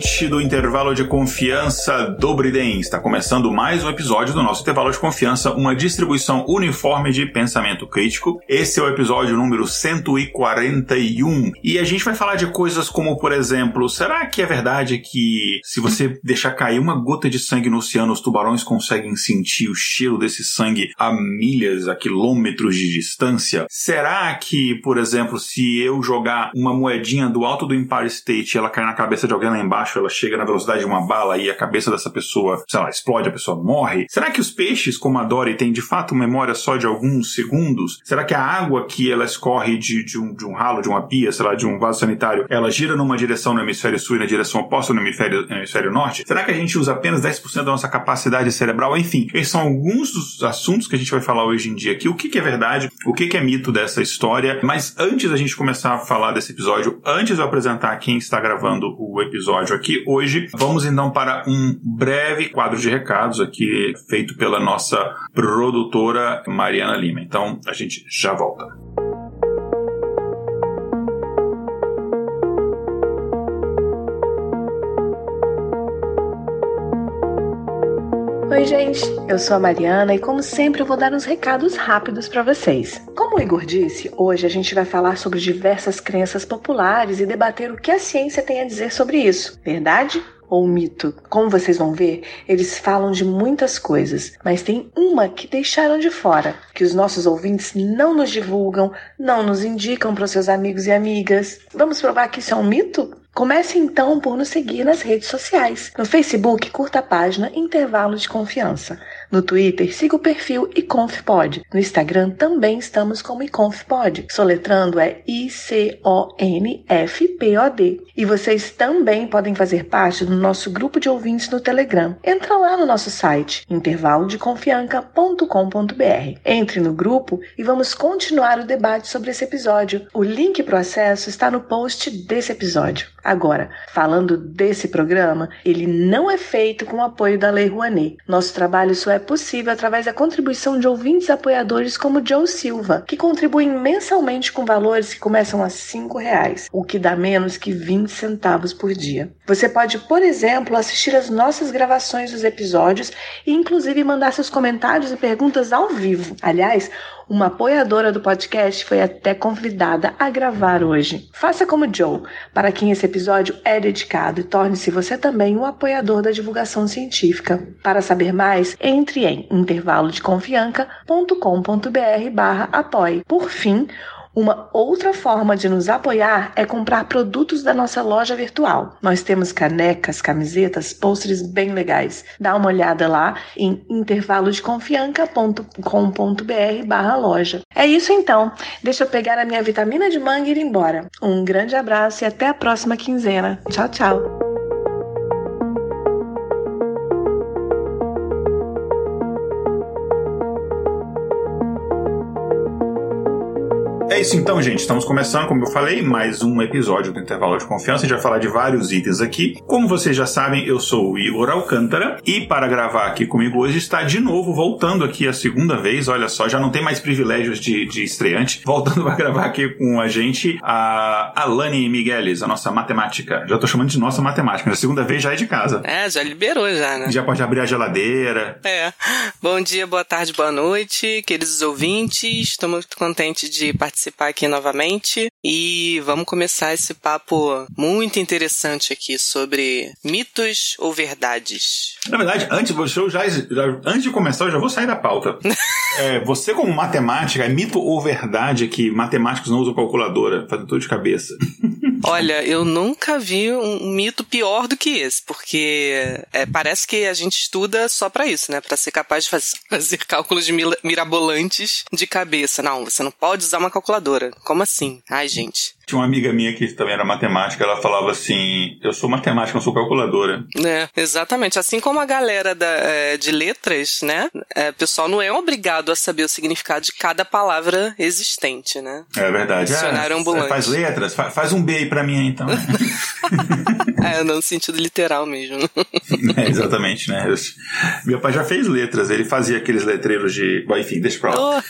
Ouvinte do intervalo de confiança do Briden. Está começando mais um episódio do nosso intervalo de confiança, uma distribuição uniforme de pensamento crítico. Esse é o episódio número 141 e a gente vai falar de coisas como, por exemplo, será que é verdade que se você deixar cair uma gota de sangue no oceano, os tubarões conseguem sentir o cheiro desse sangue a milhas, a quilômetros de distância? Será que, por exemplo, se eu jogar uma moedinha do alto do Empire State e ela cair na cabeça de alguém lá embaixo, ela chega na velocidade de uma bala e a cabeça dessa pessoa, sei lá, explode, a pessoa morre? Será que os peixes, como a Dory, têm de fato memória só de alguns segundos? Será que a água que ela escorre de, de, um, de um ralo, de uma pia, sei lá, de um vaso sanitário, ela gira numa direção no hemisfério sul e na direção oposta no hemisfério, no hemisfério norte? Será que a gente usa apenas 10% da nossa capacidade cerebral? Enfim, esses são alguns dos assuntos que a gente vai falar hoje em dia aqui. O que, que é verdade? O que, que é mito dessa história? Mas antes da gente começar a falar desse episódio, antes de eu apresentar quem está gravando o episódio aqui hoje. Vamos então para um breve quadro de recados aqui feito pela nossa produtora Mariana Lima. Então a gente já volta. Oi, gente, eu sou a Mariana e, como sempre, eu vou dar uns recados rápidos para vocês. Como o Igor disse, hoje a gente vai falar sobre diversas crenças populares e debater o que a ciência tem a dizer sobre isso. Verdade ou mito. Como vocês vão ver, eles falam de muitas coisas, mas tem uma que deixaram de fora, que os nossos ouvintes não nos divulgam, não nos indicam para seus amigos e amigas. Vamos provar que isso é um mito? Comece então por nos seguir nas redes sociais. No Facebook, curta a página Intervalo de Confiança. No Twitter, siga o perfil iconfpod. No Instagram também estamos como iconfpod. Soletrando é I-C-O-N-F-P-O-D. E vocês também podem fazer parte do nosso grupo de ouvintes no Telegram. Entra lá no nosso site, intervalodeconfianca.com.br. Entre no grupo e vamos continuar o debate sobre esse episódio. O link para o acesso está no post desse episódio. Agora, falando desse programa, ele não é feito com o apoio da Lei Rouanet. Nosso trabalho só é possível através da contribuição de ouvintes apoiadores como Joe Silva, que contribuem mensalmente com valores que começam a R$ reais, o que dá menos que 20 centavos por dia. Você pode, por exemplo, assistir as nossas gravações dos episódios e inclusive mandar seus comentários e perguntas ao vivo. Aliás, uma apoiadora do podcast foi até convidada a gravar hoje. Faça como Joe, para quem esse episódio é dedicado, e torne-se você também um apoiador da divulgação científica. Para saber mais, entre em intervalodeconfianca.com.br barra apoie. Por fim, uma outra forma de nos apoiar é comprar produtos da nossa loja virtual. Nós temos canecas, camisetas, pôsteres bem legais. Dá uma olhada lá em intervalodeconfianca.com.br barra loja. É isso então. Deixa eu pegar a minha vitamina de manga e ir embora. Um grande abraço e até a próxima quinzena. Tchau, tchau. É isso então, gente. Estamos começando, como eu falei, mais um episódio do Intervalo de Confiança. A gente vai falar de vários itens aqui. Como vocês já sabem, eu sou o Igor Alcântara e para gravar aqui comigo hoje está de novo voltando aqui a segunda vez. Olha só, já não tem mais privilégios de, de estreante. Voltando para gravar aqui com a gente a Alane Migueles, a nossa matemática. Já tô chamando de nossa matemática, mas a segunda vez já é de casa. É, já liberou já, né? Já pode abrir a geladeira. É. Bom dia, boa tarde, boa noite, queridos ouvintes. Estou muito contente de participar participar aqui novamente e vamos começar esse papo muito interessante aqui sobre mitos ou verdades. Na verdade, antes, eu já, já, antes de começar, eu já vou sair da pauta. é, você, como matemática, é mito ou verdade que matemáticos não usam calculadora? Fazem tudo de cabeça. Olha, eu nunca vi um mito pior do que esse, porque é, parece que a gente estuda só para isso, né? Para ser capaz de faz, fazer cálculos mirabolantes de cabeça. Não, você não pode usar uma calculadora. Como assim? Ai, gente. Tinha uma amiga minha que também era matemática, ela falava assim: eu sou matemática, não sou calculadora. É, exatamente. Assim como a galera da, é, de letras, né? É, o pessoal não é obrigado a saber o significado de cada palavra existente, né? É verdade. Dicionário é, ambulante. Faz letras, faz, faz um B aí pra mim então. é, no sentido literal mesmo. é, exatamente, né? Eu, meu pai já fez letras, ele fazia aqueles letreiros de. Bom, enfim, deixa pra lá. Oh.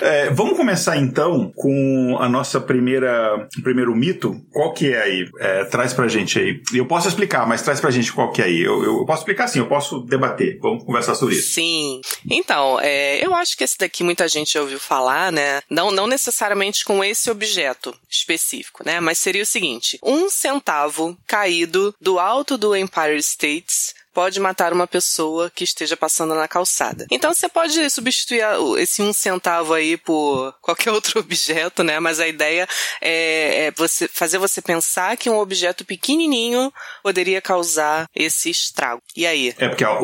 É, vamos começar então com a nossa primeira primeiro mito. Qual que é aí? É, traz pra gente aí. Eu posso explicar, mas traz pra gente qual que é aí. Eu, eu posso explicar sim, eu posso debater. Vamos conversar sobre isso. Sim. Então, é, eu acho que esse daqui muita gente ouviu falar, né? Não, não necessariamente com esse objeto específico, né? Mas seria o seguinte: um centavo caído do alto do Empire States pode matar uma pessoa que esteja passando na calçada. Então você pode substituir esse um centavo aí por qualquer outro objeto, né? Mas a ideia é, é você fazer você pensar que um objeto pequenininho poderia causar esse estrago. E aí? É porque a,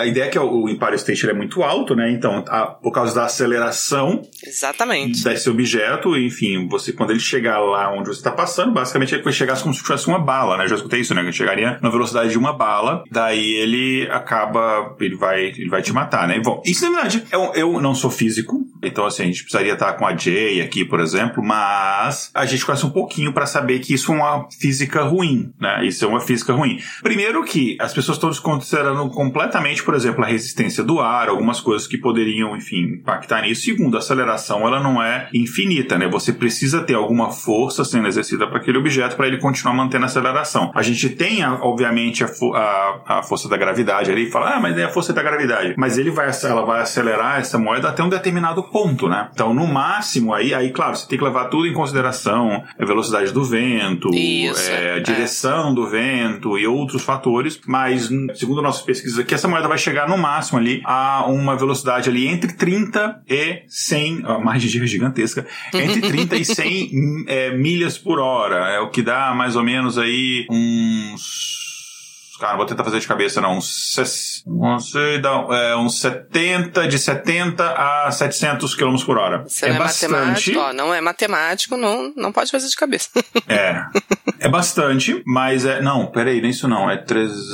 a ideia é que o Empire State é muito alto, né? Então, a, por causa da aceleração Exatamente. desse objeto, enfim, você quando ele chegar lá onde você está passando, basicamente ele vai chegar como se fosse uma bala, né? Eu já escutei isso, né? Que chegaria na velocidade de uma bala, daí ele acaba, ele vai, ele vai te matar, né? Bom, isso na verdade, eu, eu não sou físico, então assim, a gente precisaria estar com a Jay aqui, por exemplo, mas a gente conhece um pouquinho para saber que isso é uma física ruim, né? Isso é uma física ruim. Primeiro que as pessoas estão desconsiderando completamente, por exemplo, a resistência do ar, algumas coisas que poderiam, enfim, impactar nisso. Segundo, a aceleração, ela não é infinita, né? Você precisa ter alguma força sendo exercida para aquele objeto para ele continuar mantendo a aceleração. A gente tem, obviamente, a, a, a força da gravidade ali, fala, ah, mas é a força da gravidade. Mas ele vai, ela vai acelerar essa moeda até um determinado ponto, né? Então, no máximo, aí, aí claro, você tem que levar tudo em consideração, a velocidade do vento, Isso, é, a direção é. do vento e outros fatores, mas segundo nossas pesquisas aqui, essa moeda vai chegar no máximo ali a uma velocidade ali entre 30 e 100, a margem de erro gigantesca, entre 30 e 100 é, milhas por hora, é o que dá mais ou menos aí uns cara, vou tentar fazer de cabeça, não, uns, não sei, não, é, uns 70, de 70 a 700 km por hora. Você é não é bastante. ó, não é matemático, não, não pode fazer de cabeça. é, é bastante, mas é, não, peraí, nem isso não, é 300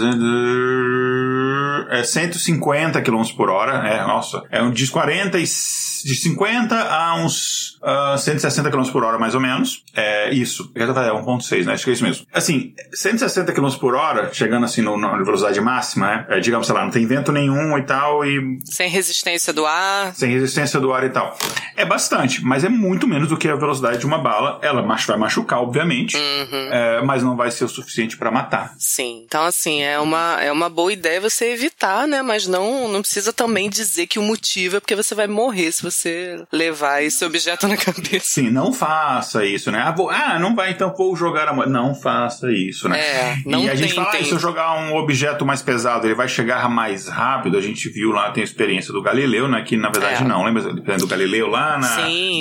é 150 km por hora, é, nossa, é um de 40 e, de 50 a uns uh, ah, 160 km por hora, mais ou menos. É isso. É 1.6, né? Acho que é isso mesmo. Assim, 160 km por hora, chegando assim no, na velocidade máxima, né? É, digamos, sei lá, não tem vento nenhum e tal, e. Sem resistência do ar. Sem resistência do ar e tal. É bastante, mas é muito menos do que a velocidade de uma bala. Ela vai machucar, obviamente, uhum. é, mas não vai ser o suficiente para matar. Sim. Então, assim, é uma, é uma boa ideia você evitar, né? Mas não, não precisa também dizer que o motivo é porque você vai morrer se você levar esse objeto na cabeça. Sim, não faça isso, né? Ah, vou, ah não vai, então vou jogar a moeda. Não faça isso, né? É, não e a gente tem, fala, ah, se eu jogar um objeto mais pesado, ele vai chegar mais rápido. A gente viu lá, tem a experiência do Galileu, né? Que na verdade é. não, lembra do Galileu lá na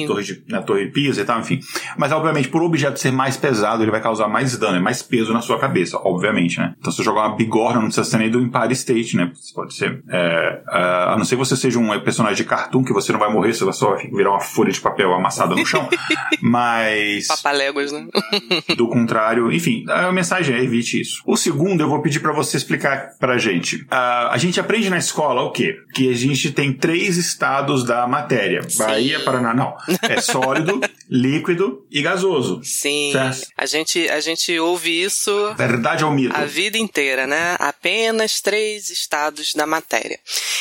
torre, de, na torre de Pisa e tal, enfim. Mas obviamente, por o objeto ser mais pesado, ele vai causar mais dano, é mais peso na sua cabeça, obviamente, né? Então se eu jogar uma bigorna, não precisa ser nem do Empire State, né? Pode ser. É, é, a não ser que você seja um personagem de cartoon, que você não vai morrer, você vai só virar uma folha de papel amassada no chão. Mas. Papaléguas, né? do contrário, enfim, a mensagem é evite isso. O segundo, eu vou pedir para você explicar pra gente. Uh, a gente aprende na escola o quê? Que a gente tem três estados da matéria: Sim. Bahia, Paraná. Não. É sólido, líquido e gasoso. Sim. Certo? A gente, a gente ouve isso. Verdade ou mito? A vida inteira, né? Apenas três estados da matéria.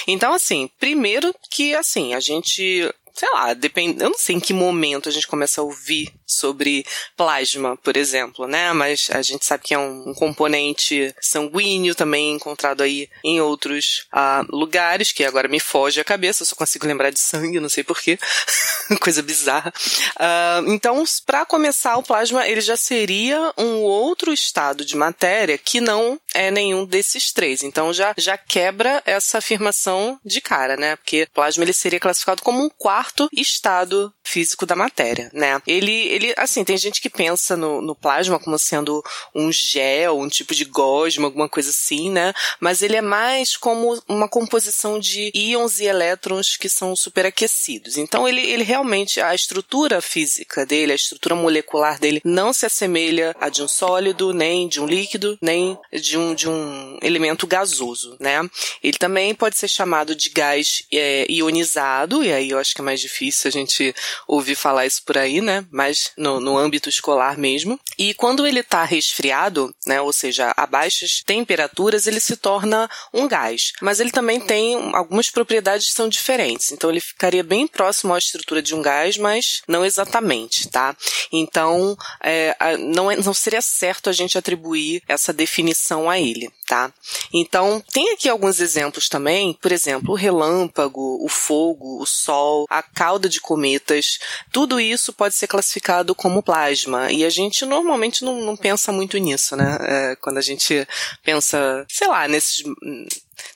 Então, assim, primeiro que, assim, a gente sei lá, depende, eu não sei em que momento a gente começa a ouvir sobre plasma, por exemplo, né? Mas a gente sabe que é um, um componente sanguíneo também encontrado aí em outros uh, lugares, que agora me foge a cabeça, eu só consigo lembrar de sangue, não sei porquê. Coisa bizarra. Uh, então, para começar, o plasma ele já seria um outro estado de matéria que não é nenhum desses três. Então já, já quebra essa afirmação de cara, né? Porque plasma ele seria classificado como um quarto estado físico da matéria, né? Ele, ele assim, tem gente que pensa no, no plasma como sendo um gel, um tipo de gosma, alguma coisa assim, né? Mas ele é mais como uma composição de íons e elétrons que são superaquecidos. Então ele, ele realmente, a estrutura física dele, a estrutura molecular dele não se assemelha a de um sólido, nem de um líquido, nem de um, de um elemento gasoso, né? Ele também pode ser chamado de gás é, ionizado, e aí eu acho que é mais difícil a gente ouvir falar isso por aí, né? Mas no, no âmbito escolar mesmo. E quando ele está resfriado, né? Ou seja, a baixas temperaturas, ele se torna um gás. Mas ele também tem algumas propriedades que são diferentes. Então ele ficaria bem próximo à estrutura de um gás, mas não exatamente, tá? Então é, não, é, não seria certo a gente atribuir essa definição a ele, tá? Então tem aqui alguns exemplos também, por exemplo, o relâmpago, o fogo, o sol, a cauda de cometas, tudo isso pode ser classificado como plasma. E a gente normalmente não, não pensa muito nisso, né? É, quando a gente pensa, sei lá, nesses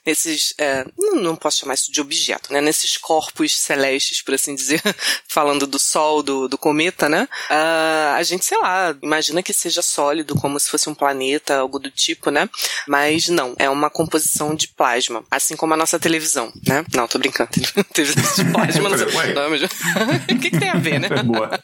nesses, é, não posso chamar isso de objeto, né? Nesses corpos celestes, por assim dizer, falando do Sol, do, do cometa, né? Uh, a gente, sei lá, imagina que seja sólido, como se fosse um planeta, algo do tipo, né? Mas não, é uma composição de plasma, assim como a nossa televisão, né? Não, tô brincando, televisão de plasma, não sei. o que, que tem a ver, né? Boa.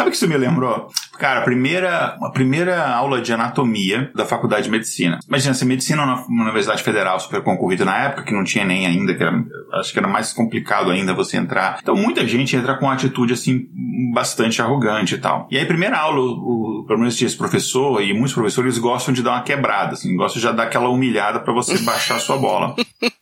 Sabe o que isso me lembrou? Cara, a primeira, a primeira aula de anatomia da faculdade de medicina. Imagina, se medicina na Universidade Federal super concorrida na época, que não tinha nem ainda, que era, acho que era mais complicado ainda você entrar. Então muita gente entra com uma atitude assim, bastante arrogante e tal. E aí, primeira aula, o, pelo menos esse professor e muitos professores gostam de dar uma quebrada, assim, gostam de já dar aquela humilhada para você baixar a sua bola,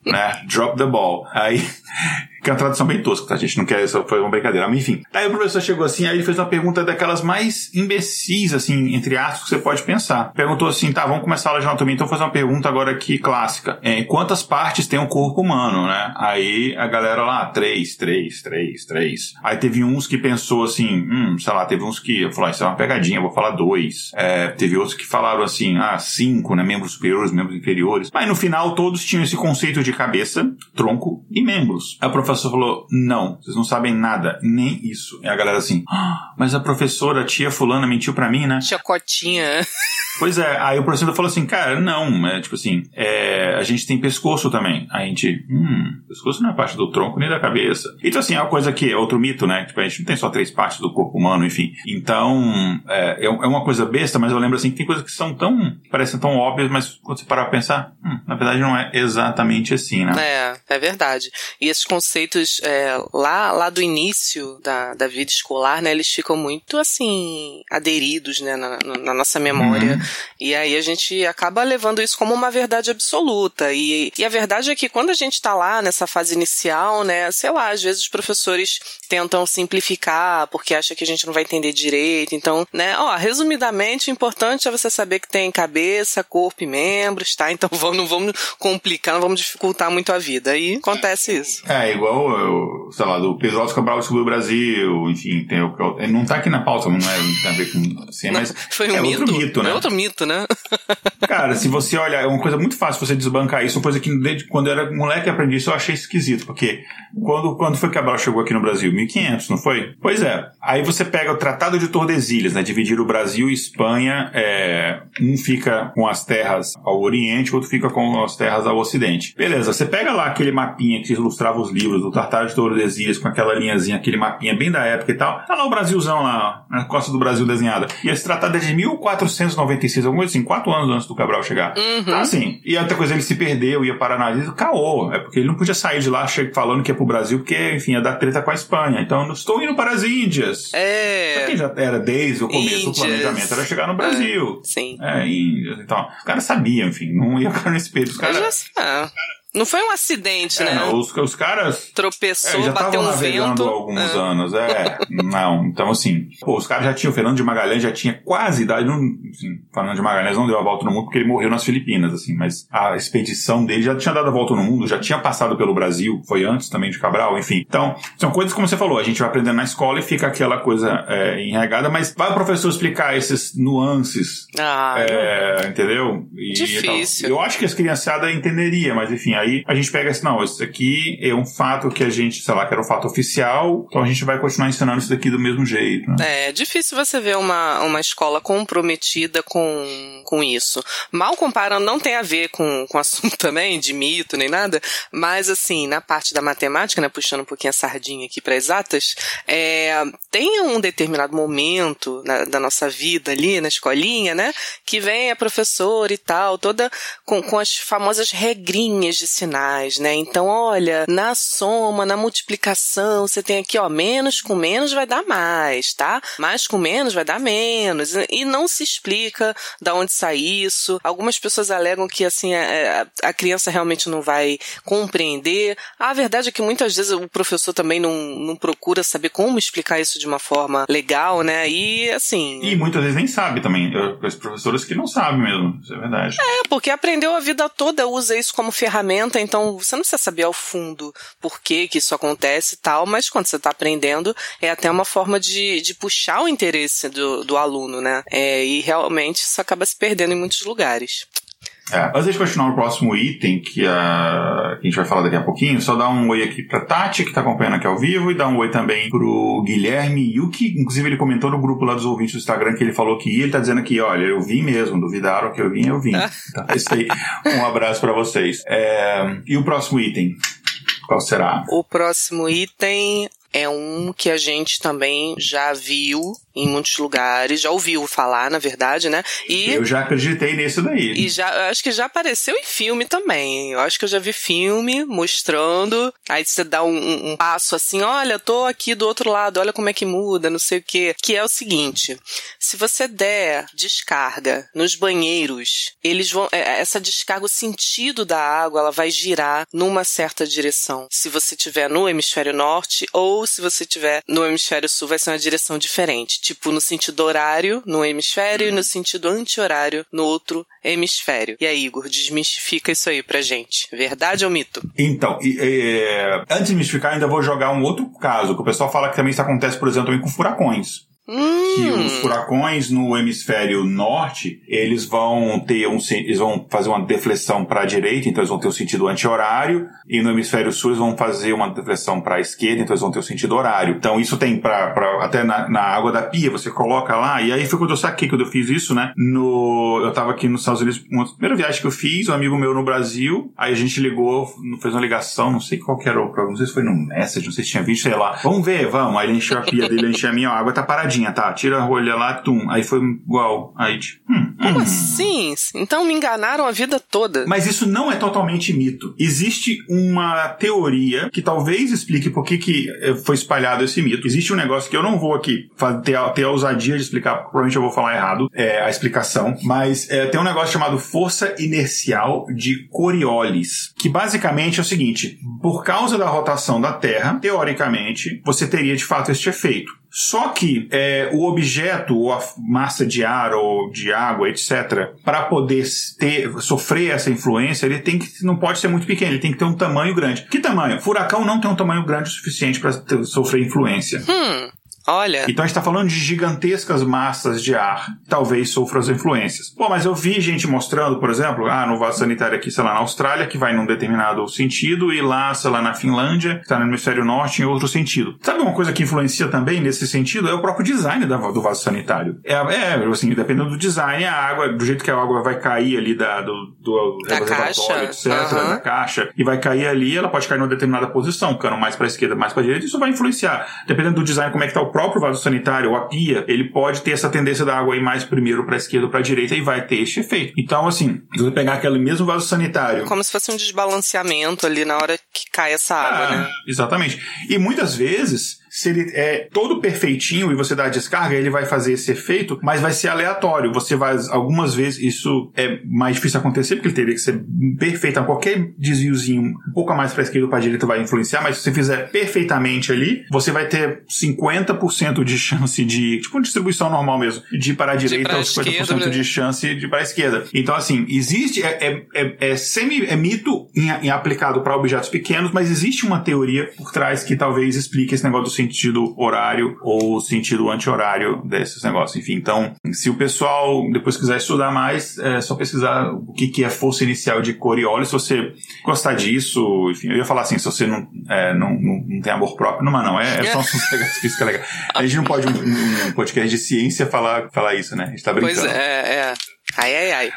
né? Drop the ball. Aí que é uma tradução bem tosca, tá? A gente não quer, só foi uma brincadeira. Mas enfim. Aí o professor chegou assim, aí ele fez uma pergunta daquelas mais imbecis, assim, entre aspas, que você pode pensar. Perguntou assim, tá, vamos começar a aula de anatomia, então vou fazer uma pergunta agora aqui clássica. É, quantas partes tem um corpo humano, né? Aí a galera lá, três, três, três, três. Aí teve uns que pensou assim, hum, sei lá, teve uns que falou, ah, isso é uma pegadinha, vou falar dois. É, teve outros que falaram assim, ah, cinco, né? Membros superiores, membros inferiores. Mas no final todos tinham esse conceito de cabeça, tronco e membros. Aí o professor falou: não, vocês não sabem nada, nem isso. E a galera assim, ah, mas a professora, a tia fulana mentiu pra mim, né? Tia Cotinha. Pois é, aí o professor falou assim, cara, não, é, tipo assim, é, a gente tem pescoço também. Aí a gente, hum, pescoço não é parte do tronco nem da cabeça. Então, assim, é uma coisa que é outro mito, né? Tipo, a gente não tem só três partes do corpo humano, enfim. Então, é, é uma coisa besta, mas eu lembro assim que tem coisas que são tão, parecem tão óbvias, mas quando você parar pra pensar, hum, na verdade não é exatamente assim, né? É, é verdade. E esses conceitos é, lá, lá do início da, da vida escolar, né, eles ficam muito, assim, aderidos, né, na, na nossa memória. Uhum. E aí a gente acaba levando isso como uma verdade absoluta. E, e a verdade é que quando a gente está lá nessa fase inicial, né, sei lá, às vezes os professores tentam simplificar porque acha que a gente não vai entender direito. Então, né, ó, resumidamente, o importante é você saber que tem cabeça, corpo e membros, tá? Então vamos, não vamos complicar, não vamos dificultar muito a vida. Aí acontece isso. É, igual, eu, sei lá, do Pedro Cabral sobre o Brasil, enfim, tem, não tá aqui na pauta, não é, não tem a ver com, assim, mas Foi um é mito, outro mito, né? É outro né? Cara, se você olhar, é uma coisa muito fácil você desbancar isso, uma coisa que desde quando eu era moleque aprendi isso, eu achei esquisito, porque quando, quando foi que a Cabral chegou aqui no Brasil? 1500, não foi? Pois é. Aí você pega o Tratado de Tordesilhas, né? Dividir o Brasil e Espanha, é, um fica com as terras ao oriente, o outro fica com as terras ao ocidente. Beleza, você pega lá aquele mapinha que ilustrava os livros do Tratado de Tordesilhas com aquela linhazinha, aquele mapinha bem da época e tal. Tá lá o Brasilzão lá, na costa do Brasil desenhada. E esse tratado é de 1496, alguma coisa assim, quatro anos antes do Cabral chegar. Uhum. Então, assim, e outra coisa, ele se perdeu, ia para análise, caô. É porque ele não podia sair de lá falando que ia pro Brasil, porque, enfim, ia dar treta com a Espanha. Então, eu estou indo para as Índias. É. Isso aqui já era desde o começo, Índias. o planejamento era chegar no Brasil. É, sim. É, Índias. Então, os caras sabiam, enfim, não ia ficar nesse período. Os caras. Já, ah, não foi um acidente, É, né? não, os, os caras Tropeçou, é, já bateu estavam um navegando vento. há alguns Ah. anos, é. não, então assim, pô, os caras já tinham, o Fernando de Magalhães já tinha quase idade, não, assim, Fernando de Magalhães não deu a volta no mundo porque ele morreu nas Filipinas, assim, mas a expedição dele já tinha dado a volta no mundo, já tinha passado pelo Brasil, foi antes também de Cabral, enfim. Então, são coisas como você falou, a gente vai aprendendo na escola e fica aquela coisa é, enregada, mas vai o professor explicar esses nuances Ah, é, entendeu? E, Difícil. tal. Eu acho que as criançadas entenderia, mas enfim, aí Aí a gente pega assim, não, isso aqui é um fato que a gente, sei lá, que era um fato oficial, então a gente vai continuar ensinando isso daqui do mesmo jeito. Né? É difícil você ver uma, uma escola comprometida com, com isso. Mal comparando, não tem a ver com, com assunto também, de mito nem nada, mas assim, na parte da matemática, né, puxando um pouquinho a sardinha aqui para exatas, é, tem um determinado momento na, da nossa vida ali na escolinha, né, que vem a professora e tal, toda com, com as famosas regrinhas de sinais, né? Então, olha, na soma, na multiplicação, você tem aqui, ó, menos com menos vai dar mais, tá? Mais com menos vai dar menos. E não se explica da onde sai isso. Algumas pessoas alegam que, assim, a, é, é, a criança realmente não vai compreender. A verdade é que muitas vezes o professor também não, não procura saber como explicar isso de uma forma legal, né? E, assim... E muitas vezes nem sabe também. Os professores que não sabem mesmo, isso é verdade. É, porque aprendeu a vida toda, usa isso como ferramenta, então você não precisa saber ao fundo por que que isso acontece e tal, mas quando você está aprendendo, é até uma forma de, de puxar o interesse do, do aluno, né? É, e realmente isso acaba se perdendo em muitos lugares. É, antes de continuar o próximo item, que, uh, a gente vai falar daqui a pouquinho, só dar um oi aqui pra Tati, que tá acompanhando aqui ao vivo, e dar um oi também pro Guilherme Yuki. Inclusive, ele comentou no grupo lá dos ouvintes do Instagram que ele falou que ia, ele tá dizendo aqui, olha, eu vim mesmo, duvidaram que eu vim, eu vim. então, é isso aí. Um abraço para vocês. É, e o próximo item? Qual será? O próximo item é um que a gente também já viu em muitos lugares, já ouviu falar, na verdade, né? E eu já acreditei nisso daí. E já acho que já apareceu em filme também. Eu acho que eu já vi filme mostrando. Aí você dá um, um passo assim, olha, tô aqui do outro lado, olha como é que muda, não sei o quê. Que é o seguinte: se você der descarga nos banheiros, eles vão. É, essa descarga, o sentido da água, ela vai girar numa certa direção. Se você tiver no hemisfério norte ou se você tiver no hemisfério sul, vai ser uma direção diferente tipo no sentido horário no hemisfério e no sentido anti-horário no outro hemisfério. E aí, Igor, desmistifica isso aí pra gente. Verdade ou mito? Então, é, antes de mistificar, ainda vou jogar um outro caso, que o pessoal fala que também isso acontece, por exemplo, também com furacões. Hum. Que os furacões no hemisfério norte, eles vão ter um, eles vão fazer uma deflexão para a direita, então eles vão ter o sentido anti-horário, e no hemisfério sul eles vão fazer uma deflexão para a esquerda, então eles vão ter o sentido horário. Então isso tem para até na, na, água da pia, você coloca lá, e aí foi quando eu saquei quando eu fiz isso, né? No, eu tava aqui nos Estados Unidos, uma primeira viagem que eu fiz, um amigo meu no Brasil, aí a gente ligou, fez uma ligação, não sei qual que era o não sei se foi no Message, não sei se tinha visto, sei lá. Vamos ver, vamos. Aí ele encheu a pia dele, encheu a minha, a água tá paradinha tá? Tira a rolha lá, tum. Aí foi igual. Aí, tipo, hum, Como hum. assim? Então me enganaram a vida toda. Mas isso não é totalmente mito. Existe uma teoria que talvez explique por que, que eh, foi espalhado esse mito. Existe um negócio que eu não vou aqui ter a, ter a ousadia de explicar, provavelmente eu vou falar errado é, a explicação, mas é, tem um negócio chamado força inercial de Coriolis, que basicamente é o seguinte: por causa da rotação da Terra, teoricamente, você teria de fato este efeito. Só que é, o objeto, ou a massa de ar ou de água, etc., para poder ter, sofrer essa influência, ele tem que não pode ser muito pequeno, ele tem que ter um tamanho grande. Que tamanho? Furacão não tem um tamanho grande o suficiente para sofrer influência. Hum. Olha. Então a gente está falando de gigantescas massas de ar, talvez sofram as influências. Pô, mas eu vi gente mostrando, por exemplo, ah, no vaso sanitário aqui, sei lá, na Austrália, que vai num determinado sentido, e lá, sei lá, na Finlândia, que está no hemisfério norte, em outro sentido. Sabe uma coisa que influencia também nesse sentido? É o próprio design do vaso sanitário. É, é assim, dependendo do design, a água, do jeito que a água vai cair ali da, do, do da caixa, etc., uhum. da caixa, e vai cair ali, ela pode cair numa determinada posição, ficando mais para a esquerda, mais para a direita, isso vai influenciar. Dependendo do design, como é que está o próprio vaso sanitário ou a pia, ele pode ter essa tendência da água ir mais primeiro para a esquerda ou para a direita e vai ter este efeito. Então, assim, se você pegar aquele mesmo vaso sanitário. Como se fosse um desbalanceamento ali na hora que cai essa água, ah, né? Exatamente. E muitas vezes se ele é todo perfeitinho e você dá a descarga, ele vai fazer esse efeito, mas vai ser aleatório. Você vai, algumas vezes, isso é mais difícil acontecer, porque ele teria que ser perfeito. Qualquer desviozinho um pouco a mais para esquerda ou para direita vai influenciar, mas se você fizer perfeitamente ali, você vai ter 50% de chance de, tipo uma distribuição normal mesmo, de ir para a direita ou 50% esquerda, de chance de ir para a esquerda. Então, assim, existe, é, é, é, é semi, é mito em, em aplicado para objetos pequenos, mas existe uma teoria por trás que talvez explique esse negócio do sentido horário ou sentido anti-horário desses negócios. Enfim, então, se o pessoal depois quiser estudar mais, é só pesquisar o que, que é força inicial de Coriolis. Se você gostar disso, enfim, eu ia falar assim, se você não, é, não, não, não, tem amor próprio, não, mas não, é, é só um física legal. A gente não pode, um, um podcast de ciência, falar, falar isso, né? A gente tá brincando. Pois é, é. Ai, ai, ai.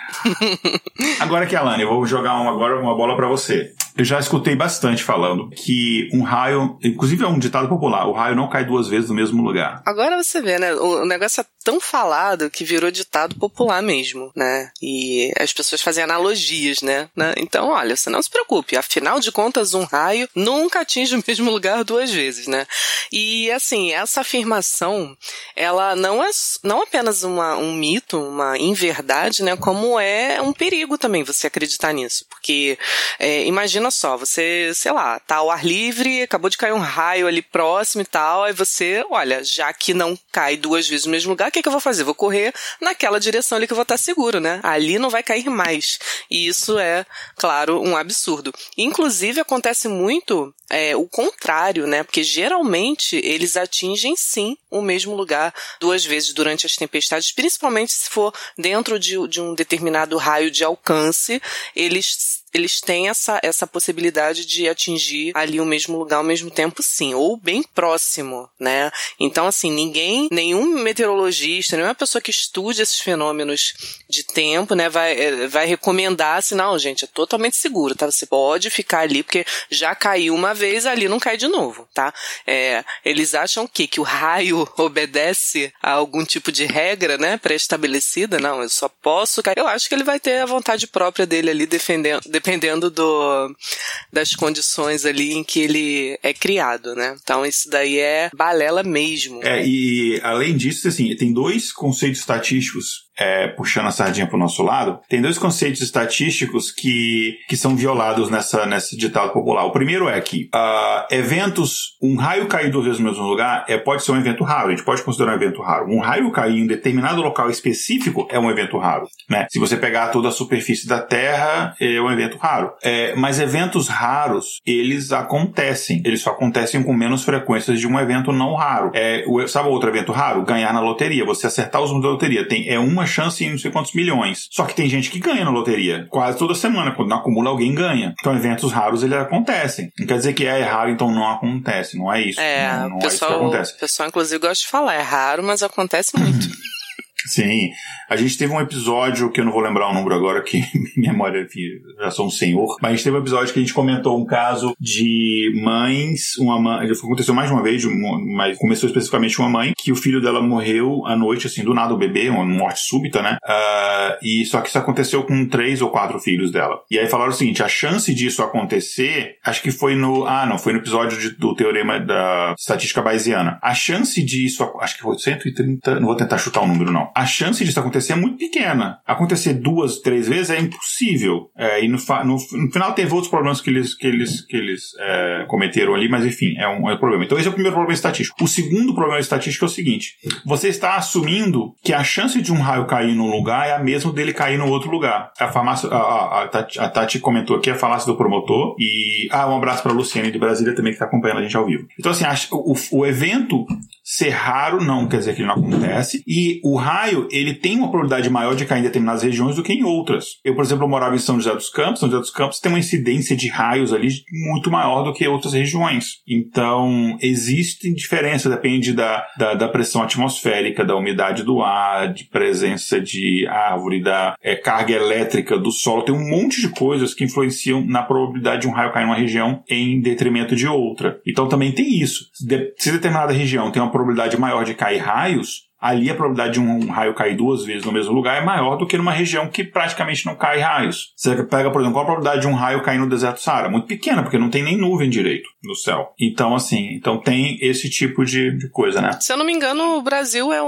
agora que, Alane, eu vou jogar uma, agora uma bola para você. Eu já escutei bastante falando que um raio, inclusive é um ditado popular, o raio não cai duas vezes no mesmo lugar. Agora você vê, né? O negócio é tão falado que virou ditado popular mesmo, né? E as pessoas fazem analogias, né? né? Então, olha, você não se preocupe, afinal de contas, um raio nunca atinge o mesmo lugar duas vezes, né? E assim, essa afirmação, ela não é não apenas uma, um mito, uma inverdade, né? Como é um perigo também você acreditar nisso. Porque é, imagina só, você, sei lá, tá ao ar livre, acabou de cair um raio ali próximo e tal, aí você, olha, já que não cai duas vezes no mesmo lugar, o que, que eu vou fazer? Vou correr naquela direção ali que eu vou estar seguro, né? Ali não vai cair mais. E isso é, claro, um absurdo. Inclusive, acontece muito é, o contrário, né? Porque geralmente eles atingem sim o mesmo lugar duas vezes durante as tempestades, principalmente se for dentro de, de um determinado raio de alcance, eles eles têm essa, essa possibilidade de atingir ali o mesmo lugar ao mesmo tempo, sim, ou bem próximo, né? Então, assim, ninguém, nenhum meteorologista, nenhuma pessoa que estude esses fenômenos de tempo, né, vai, eh, vai recomendar assim, não, gente, é totalmente seguro, tá? Você pode ficar ali, porque já caiu uma vez, ali não cai de novo, tá? É, eles acham que, que o raio obedece a algum tipo de regra, né, pré-estabelecida, não, eu só posso cair. Eu acho que ele vai ter a vontade própria dele ali defendendo, dependendo do, das condições ali em que ele é criado, né? Então isso daí é balela mesmo. É, e além disso, assim, tem dois conceitos estatísticos é, puxando a sardinha para o nosso lado, tem dois conceitos estatísticos que, que são violados nessa, nesse ditado popular. O primeiro é que uh, eventos, um raio cair duas vezes no mesmo lugar é, pode ser um evento raro, a gente pode considerar um evento raro. Um raio cair em determinado local específico é um evento raro. Né? Se você pegar toda a superfície da Terra, é um evento raro. É, mas eventos raros, eles acontecem. Eles só acontecem com menos frequências de um evento não raro. É, o, sabe outro evento raro? Ganhar na loteria. Você acertar os números da loteria. Tem, é uma chance em não sei quantos milhões. Só que tem gente que ganha na loteria. Quase toda semana. Quando acumula, alguém ganha. Então, eventos raros, eles acontecem. Não quer dizer que é raro, então não acontece. Não é isso. É, não, não pessoal, é isso que acontece. O pessoal, inclusive, gosta de falar. É raro, mas acontece muito. Sim. A gente teve um episódio que eu não vou lembrar o número agora, que minha memória já sou um senhor, mas a gente teve um episódio que a gente comentou um caso de mães, uma mãe, aconteceu mais uma vez, mas começou especificamente uma mãe, que o filho dela morreu à noite, assim, do nada o bebê, uma morte súbita, né? Uh, e só que isso aconteceu com três ou quatro filhos dela. E aí falaram o seguinte, a chance disso acontecer, acho que foi no, ah, não, foi no episódio de, do teorema da estatística bayesiana. A chance disso, acho que foi 130, não vou tentar chutar o número não. A chance disso acontecer é muito pequena. Acontecer duas, três vezes é impossível. É, e no, no, no, final teve outros problemas que eles, que eles, que eles é, cometeram ali, mas enfim, é um, é um problema. Então esse é o primeiro problema estatístico. O segundo problema estatístico é o seguinte: você está assumindo que a chance de um raio cair num lugar é a mesma dele cair no outro lugar. A farmácia, a, a, a, Tati, a Tati comentou aqui a falácia do promotor e ah, um abraço para Luciane de Brasília também que está acompanhando a gente ao vivo. Então assim, a, o, o evento ser raro não quer dizer que ele não acontece e o raio ele tem uma probabilidade maior de cair em determinadas regiões do que em outras. Eu, por exemplo, morava em São José dos Campos. São José dos Campos tem uma incidência de raios ali muito maior do que outras regiões. Então, existe diferença, depende da, da, da pressão atmosférica, da umidade do ar, de presença de árvore, da é, carga elétrica do solo. Tem um monte de coisas que influenciam na probabilidade de um raio cair em uma região em detrimento de outra. Então, também tem isso. Se determinada região tem uma probabilidade maior de cair raios, ali a probabilidade de um raio cair duas vezes no mesmo lugar é maior do que numa região que praticamente não cai raios. Você pega, por exemplo, qual a probabilidade de um raio cair no deserto Saara? Muito pequena, porque não tem nem nuvem direito no céu. Então, assim, então tem esse tipo de, de coisa, né? Se eu não me engano, o Brasil é, é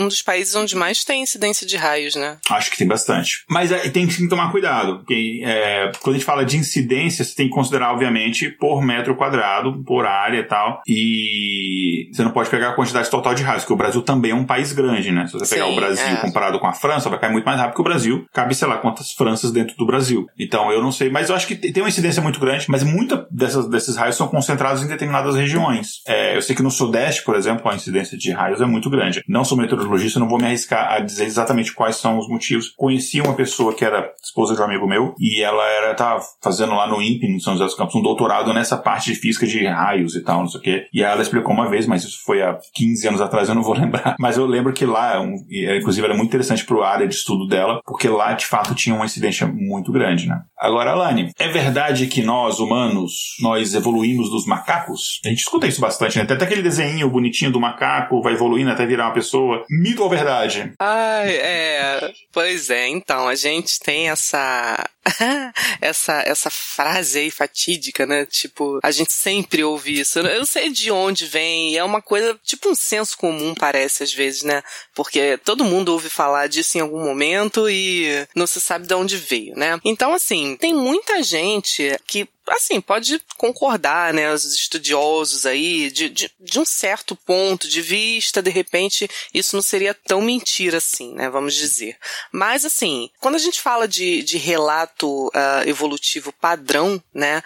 um dos países onde mais tem incidência de raios, né? Acho que tem bastante. Mas é, tem que tomar cuidado, porque é, quando a gente fala de incidência, você tem que considerar, obviamente, por metro quadrado, por área e tal, e você não pode pegar a quantidade total de raios, porque o Brasil também é um país grande, né? Se você pegar Sim, o Brasil é. comparado com a França, vai cair muito mais rápido que o Brasil. Cabe, sei lá, quantas Franças dentro do Brasil. Então, eu não sei, mas eu acho que tem uma incidência muito grande, mas muita dessas, desses raios são concentrados em determinadas regiões. É, eu sei que no Sudeste, por exemplo, a incidência de raios é muito grande. Não sou meteorologista, não vou me arriscar a dizer exatamente quais são os motivos. Conheci uma pessoa que era esposa de um amigo meu e ela era tava fazendo lá no INPE, no São José dos Campos, um doutorado nessa parte de física de raios e tal, não sei o quê. E ela explicou uma vez, mas isso foi há 15 anos atrás, eu não vou lembrar. Mas eu lembro que lá, um, é, inclusive, era muito interessante para a área de estudo dela, porque lá, de fato, tinha uma incidência muito grande, né? Agora, Alane, é verdade que nós, humanos, nós evoluímos dos macacos? A gente escuta isso bastante, né? Tem até aquele desenho bonitinho do macaco, vai evoluindo até virar uma pessoa. Mito ou verdade? Ai, é. Pois é, então, a gente tem essa. essa essa frase aí fatídica, né? Tipo, a gente sempre ouve isso. Eu não sei de onde vem, é uma coisa, tipo um senso comum, parece, às vezes, né? Porque todo mundo ouve falar disso em algum momento e não se sabe de onde veio, né? Então, assim, tem muita gente que assim, pode concordar, né, os estudiosos aí, de, de, de, um certo ponto de vista, de repente, isso não seria tão mentira assim, né, vamos dizer. Mas, assim, quando a gente fala de, de relato uh, evolutivo padrão, né,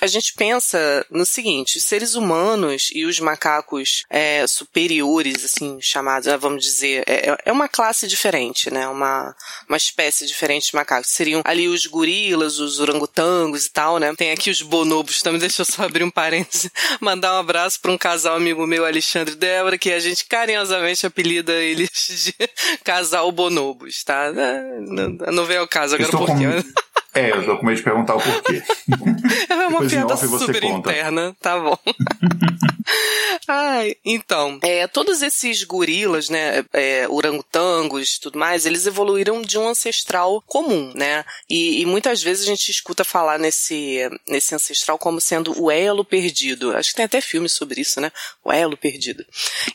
a gente pensa no seguinte, os seres humanos e os macacos é, superiores, assim, chamados, vamos dizer, é, é uma classe diferente, né, uma, uma espécie diferente de macacos. Seriam ali os gorilas, os orangotangos e tal, né, tem aqui os bonobos também, deixa eu só abrir um parênteses, mandar um abraço para um casal amigo meu, Alexandre e Débora, que a gente carinhosamente apelida eles de casal bonobos, tá? Não, não vem ao caso agora porque... Com... É, eu tô com medo de perguntar o porquê. É uma Depois piada off você super conta. interna, tá bom. Ai, então, é, todos esses gorilas, né, é, orangotangos tudo mais, eles evoluíram de um ancestral comum, né? E, e, muitas vezes a gente escuta falar nesse, nesse ancestral como sendo o elo perdido. Acho que tem até filme sobre isso, né? O elo perdido.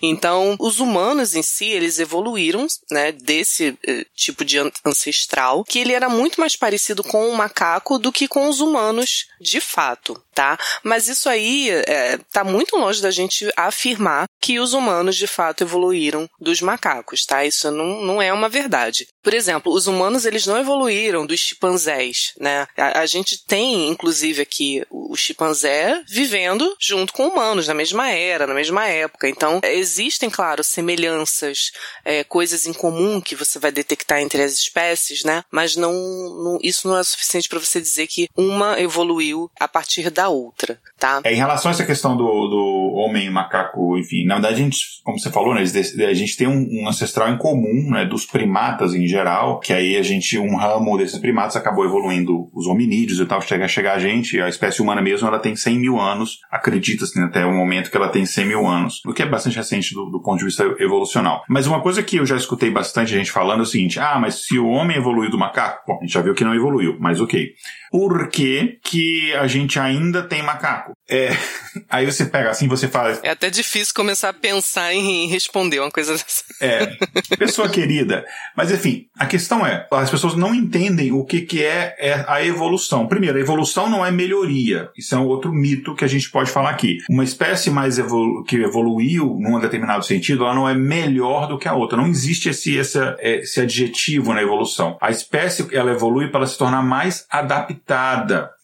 Então, os humanos em si, eles evoluíram, né, desse eh, tipo de an- ancestral, que ele era muito mais parecido com o macaco do que com os humanos de fato, tá? Mas isso aí é, tá muito longe da gente afirmar que os humanos de fato evoluíram dos macacos, tá? Isso não, não é uma verdade. Por exemplo, os humanos eles não evoluíram dos chimpanzés, né? A, a gente tem, inclusive, aqui o chimpanzé vivendo junto com humanos, na mesma era, na mesma época. Então, existem, claro, semelhanças, é, coisas em comum que você vai detectar entre as espécies, né? Mas não, não isso não é suficiente para você dizer que uma evoluiu a partir da outra, tá? É, em relação a essa questão do, do homem macaco, enfim, na verdade, a gente, como você falou, né, a gente tem um, um ancestral em comum, né, dos primatas em geral, que aí a gente, um ramo desses primatas acabou evoluindo os hominídeos e tal, chega a chegar a gente, a espécie humana mesmo, ela tem 100 mil anos, acredita-se né, até o momento que ela tem 100 mil anos, o que é bastante recente do, do ponto de vista evolucional. Mas uma coisa que eu já escutei bastante gente falando é o seguinte, ah, mas se o homem evoluiu do macaco, bom, a gente já viu que não evoluiu, mas ok. Por que que a gente ainda tem macaco? É, aí você pega assim, você fala, É até difícil começar a pensar em responder uma coisa dessa. é, pessoa querida. Mas enfim, a questão é, as pessoas não entendem o que, que é, é a evolução. Primeiro, a evolução não é melhoria. Isso é um outro mito que a gente pode falar aqui. Uma espécie mais evolu que evoluiu num determinado sentido, ela não é melhor do que a outra. Não existe esse, esse, esse adjetivo na evolução. A espécie, ela evolui para se tornar mais adaptada.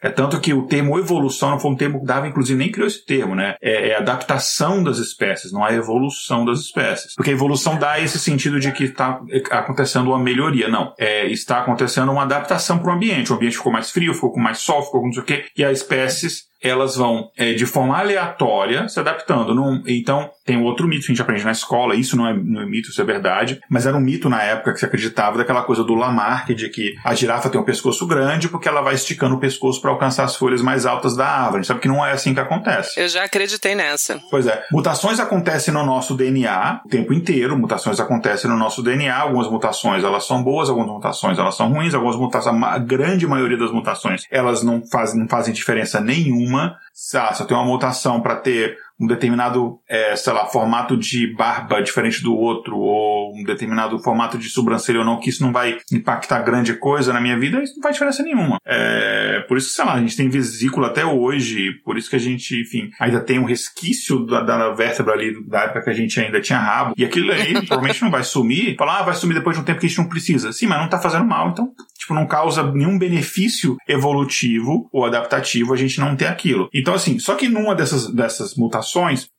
É tanto que o termo evolução não foi um termo que Darwin, inclusive, nem criou esse termo, né? É, é adaptação das espécies, não é evolução das espécies. Porque a evolução dá esse sentido de que está acontecendo uma melhoria. Não. É, está acontecendo uma adaptação para o ambiente. O ambiente ficou mais frio, ficou com mais sol, ficou com não sei o quê. E as espécies elas vão é, de forma aleatória se adaptando. Num, então, tem outro mito que a gente aprende na escola, isso não é, não é mito, isso é verdade, mas era um mito na época que se acreditava daquela coisa do Lamarck, de que a girafa tem um pescoço grande porque ela vai esticando o pescoço para alcançar as folhas mais altas da árvore. A gente sabe que não é assim que acontece. Eu já acreditei nessa. Pois é. Mutações acontecem no nosso DNA o tempo inteiro, mutações acontecem no nosso DNA, algumas mutações elas são boas, algumas mutações elas são ruins, algumas mutações, a grande maioria das mutações, elas não fazem, não fazem diferença nenhuma. Ah, se eu tenho uma mutação para ter um determinado, é, sei lá, formato de barba diferente do outro, ou um determinado formato de sobrancelha ou não, que isso não vai impactar grande coisa na minha vida, isso não faz diferença nenhuma. É, por isso que, sei lá, a gente tem vesícula até hoje, por isso que a gente, enfim, ainda tem um resquício da, da vértebra ali da época que a gente ainda tinha rabo, e aquilo aí provavelmente não vai sumir, falar, ah, vai sumir depois de um tempo que a gente não precisa. Sim, mas não tá fazendo mal, então, tipo, não causa nenhum benefício evolutivo ou adaptativo a gente não ter aquilo. Então, assim, só que numa dessas, dessas mutações,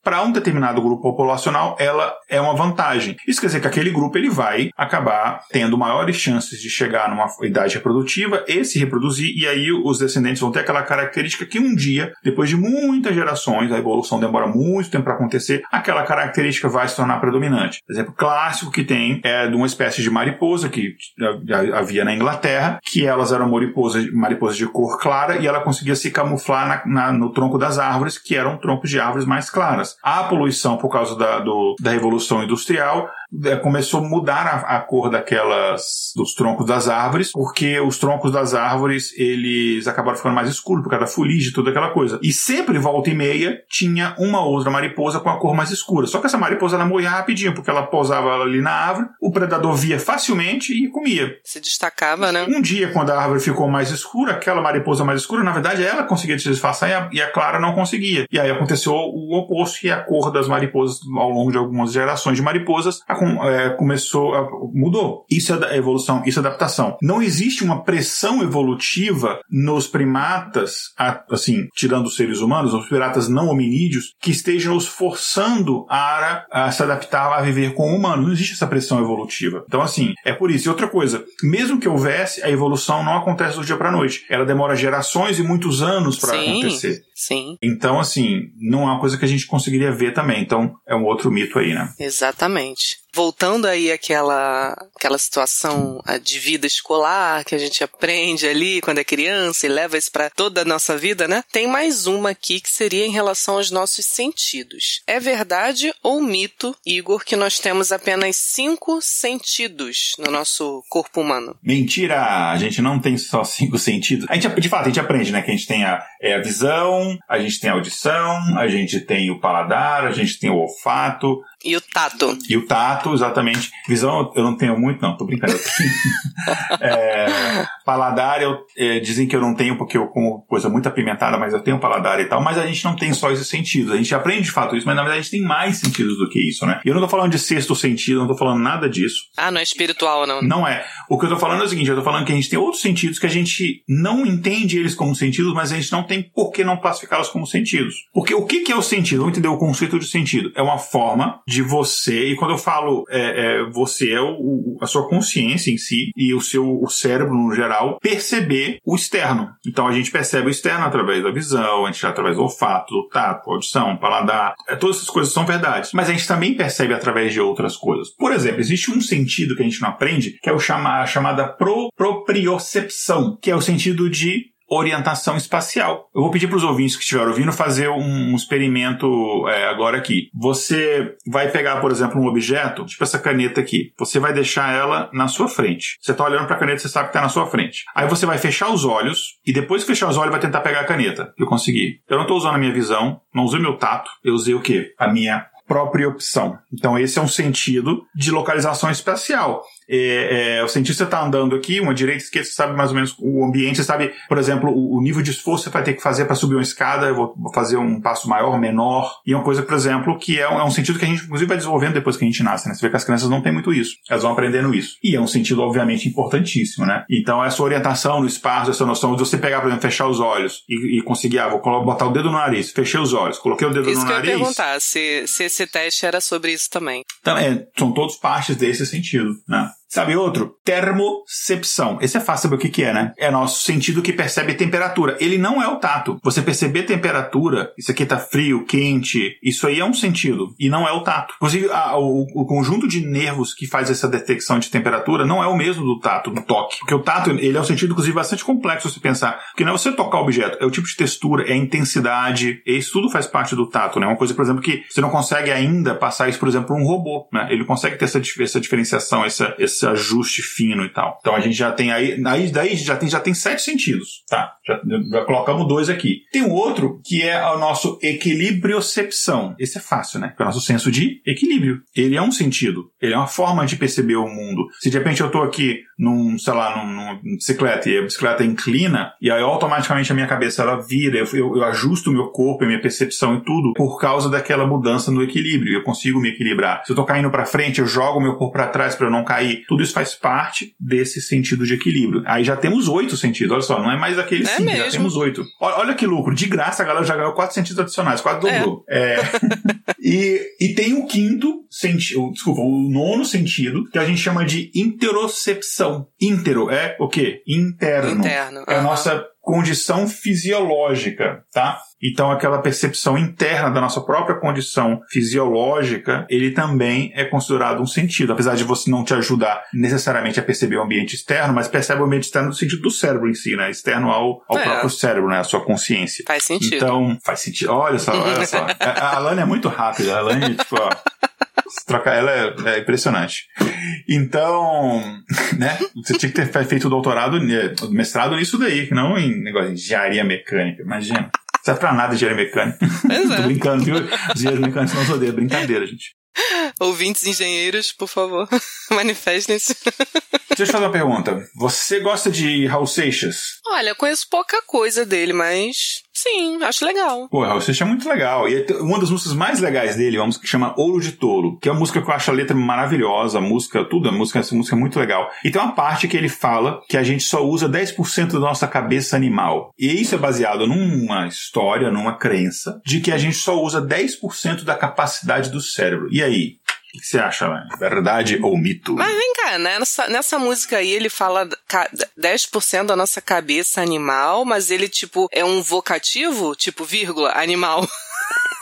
para um determinado grupo populacional, ela é uma vantagem. Isso quer dizer que aquele grupo ele vai acabar tendo maiores chances de chegar numa idade reprodutiva e se reproduzir, e aí os descendentes vão ter aquela característica que um dia, depois de muitas gerações, a evolução demora muito tempo para acontecer, aquela característica vai se tornar predominante. Exemplo clássico que tem é de uma espécie de mariposa que havia na Inglaterra, que elas eram mariposas, mariposas de cor clara e ela conseguia se camuflar na, na, no tronco das árvores, que eram troncos de árvores mais claras. A poluição por causa da, do, da Revolução Industrial começou a mudar a, a, cor daquelas dos troncos das árvores, porque os troncos das árvores eles acabaram ficando mais escuros por causa da fuligem, toda aquela coisa. E sempre volta e meia tinha uma outra mariposa com a cor mais escura. Só que essa mariposa ela morria rapidinho, porque ela pousava ali na árvore, o predador via facilmente e comia. Se destacava, né? Um dia, quando a árvore ficou mais escura, aquela mariposa mais escura, na verdade, ela conseguia se disfarçar e a, e a Clara não conseguia. E aí aconteceu o oposto, e a cor das mariposas, ao longo de algumas gerações de mariposas, a, é, começou, a, mudou. Isso é evolução, isso é adaptação. Não existe uma pressão evolutiva nos primatas, assim, tirando os seres humanos, os primatas não hominídeos, que estejam os forçando a, a se adaptar a viver com o humano. Não existe essa pressão evolutiva. Então, assim, é por isso. E outra coisa, mesmo que houvesse, a evolução não acontece do dia para noite. Ela demora gerações e muitos anos para acontecer. Sim. Então, assim, não é uma coisa que a gente conseguiria ver também. Então, é um outro mito aí, né? Exatamente voltando aí àquela, aquela situação de vida escolar que a gente aprende ali quando é criança e leva isso para toda a nossa vida, né? Tem mais uma aqui que seria em relação aos nossos sentidos. É verdade ou mito, Igor, que nós temos apenas cinco sentidos no nosso corpo humano? Mentira! A gente não tem só cinco sentidos. A gente, de fato, a gente aprende, né? Que a gente tem a, é, a visão, a gente tem a audição, a gente tem o paladar, a gente tem o olfato, e o tato. E o tato, exatamente. Visão eu não tenho muito, não, tô brincando. é, paladar, eu, é, dizem que eu não tenho porque eu como coisa muito apimentada, mas eu tenho paladar e tal. Mas a gente não tem só esses sentidos. A gente aprende de fato isso, mas na verdade a gente tem mais sentidos do que isso, né? E eu não tô falando de sexto sentido, não tô falando nada disso. Ah, não é espiritual, não. Não é. O que eu tô falando é o seguinte, eu tô falando que a gente tem outros sentidos que a gente não entende eles como sentidos, mas a gente não tem por que não classificá-los como sentidos. Porque o que, que é o sentido? Vamos entender o conceito de sentido. É uma forma de você, e quando eu falo é, é você é o, a sua consciência em si e o seu o cérebro no geral perceber o externo. Então a gente percebe o externo através da visão, a gente através do olfato, do tato, audição, paladar. É, todas essas coisas são verdades. Mas a gente também percebe através de outras coisas. Por exemplo, existe um sentido que a gente não aprende, que é o chama, a chamada pro, propriocepção, que é o sentido de orientação espacial. Eu vou pedir para os ouvintes que estiveram ouvindo fazer um experimento é, agora aqui. Você vai pegar, por exemplo, um objeto, tipo essa caneta aqui. Você vai deixar ela na sua frente. Você está olhando para a caneta, você sabe que está na sua frente. Aí você vai fechar os olhos e depois de fechar os olhos vai tentar pegar a caneta. Eu consegui. Eu não estou usando a minha visão, não usei meu tato, eu usei o quê? A minha própria opção. Então, esse é um sentido de localização espacial. É, é, o cientista está andando aqui, uma direita e esquerda, você sabe mais ou menos o ambiente, você sabe, por exemplo, o, o nível de esforço que você vai ter que fazer para subir uma escada, eu vou fazer um passo maior, menor, e uma coisa, por exemplo, que é um, é um, sentido que a gente, inclusive, vai desenvolvendo depois que a gente nasce, né? Você vê que as crianças não têm muito isso, elas vão aprendendo isso. E é um sentido, obviamente, importantíssimo, né? Então, essa orientação no espaço, essa noção de você pegar, por exemplo, fechar os olhos e, e conseguir, ah, vou botar o dedo no nariz, fechei os olhos, coloquei o dedo isso no nariz. Isso que eu ia perguntar, se, se esse teste era sobre isso também. Então, é, são todos partes desse sentido, né? Sabe outro? Termocepção. Esse é fácil saber o que, que é, né? É nosso sentido que percebe temperatura. Ele não é o tato. Você perceber temperatura, isso aqui tá frio, quente, isso aí é um sentido. E não é o tato. Inclusive, a, o, o, conjunto de nervos que faz essa detecção de temperatura não é o mesmo do tato, do toque. Porque o tato, ele é um sentido, inclusive, bastante complexo se pensar. Porque não é você tocar o objeto, é o tipo de textura, é a intensidade. E isso tudo faz parte do tato, né? Uma coisa, por exemplo, que você não consegue ainda passar isso, por exemplo, para um robô, né? Ele consegue ter essa, essa diferenciação, essa, essa ajuste fino e tal. Então a gente já tem aí, aí daí já tem, já tem sete sentidos, tá? Já, já colocamos dois aqui. Tem um outro que é o nosso equilibriocepção. Esse é fácil, né? É o nosso senso de equilíbrio. Ele é um sentido, ele é uma forma de perceber o mundo. Se de repente eu tô aqui num, sei lá, num, numa bicicleta e a bicicleta inclina, e aí automaticamente a minha cabeça ela vira, eu, eu, eu ajusto o meu corpo, a minha percepção e tudo por causa daquela mudança no equilíbrio. Eu consigo me equilibrar. Se eu tô caindo para frente, eu jogo o meu corpo para trás para eu não cair. Tudo isso faz parte desse sentido de equilíbrio. Aí já temos oito sentidos, olha só, não é mais aquele é cinco, já temos oito. Olha, olha, que lucro, de graça a galera já ganhou quatro sentidos adicionais, quase dobrou. É. é. e, e tem o quinto sentido, desculpa, o nono sentido, que a gente chama de interocepção. Intero é o quê? Interno. Interno. É a nossa condição fisiológica, tá? Então, aquela percepção interna da nossa própria condição fisiológica, ele também é considerado um sentido. Apesar de você não te ajudar necessariamente a perceber o ambiente externo, mas percebe o ambiente externo no sentido do cérebro em si, né? Externo ao, ao é. próprio cérebro, né? A sua consciência. Faz sentido. Então, faz sentido. Olha só, olha só. A Alane é muito rápida. A Alane, tipo, ó. Trocar ela é, é, impressionante. Então, né? Você tinha que ter feito o doutorado, né, mestrado nisso daí, não em negócio de engenharia mecânica. Imagina. Não serve pra nada engenharia mecânica. Tô é. brincando, viu? Os engenheiros mecânicos não odeiam. Brincadeira, gente. Ouvintes engenheiros, por favor, manifestem-se. Deixa eu te fazer uma pergunta. Você gosta de Raul Seixas? Olha, eu conheço pouca coisa dele, mas sim, acho legal. Pô, Raul Seixas é muito legal. E uma das músicas mais legais dele é uma música que chama Ouro de Touro, que é uma música que eu acho a letra maravilhosa, a música, tudo, a música, essa música é muito legal. E tem uma parte que ele fala que a gente só usa 10% da nossa cabeça animal. E isso é baseado numa história, numa crença, de que a gente só usa 10% da capacidade do cérebro. E aí? O que você acha, né? Verdade ou mito? Mas vem cá, né? nessa, nessa música aí ele fala 10% da nossa cabeça animal, mas ele, tipo, é um vocativo? Tipo, vírgula, animal.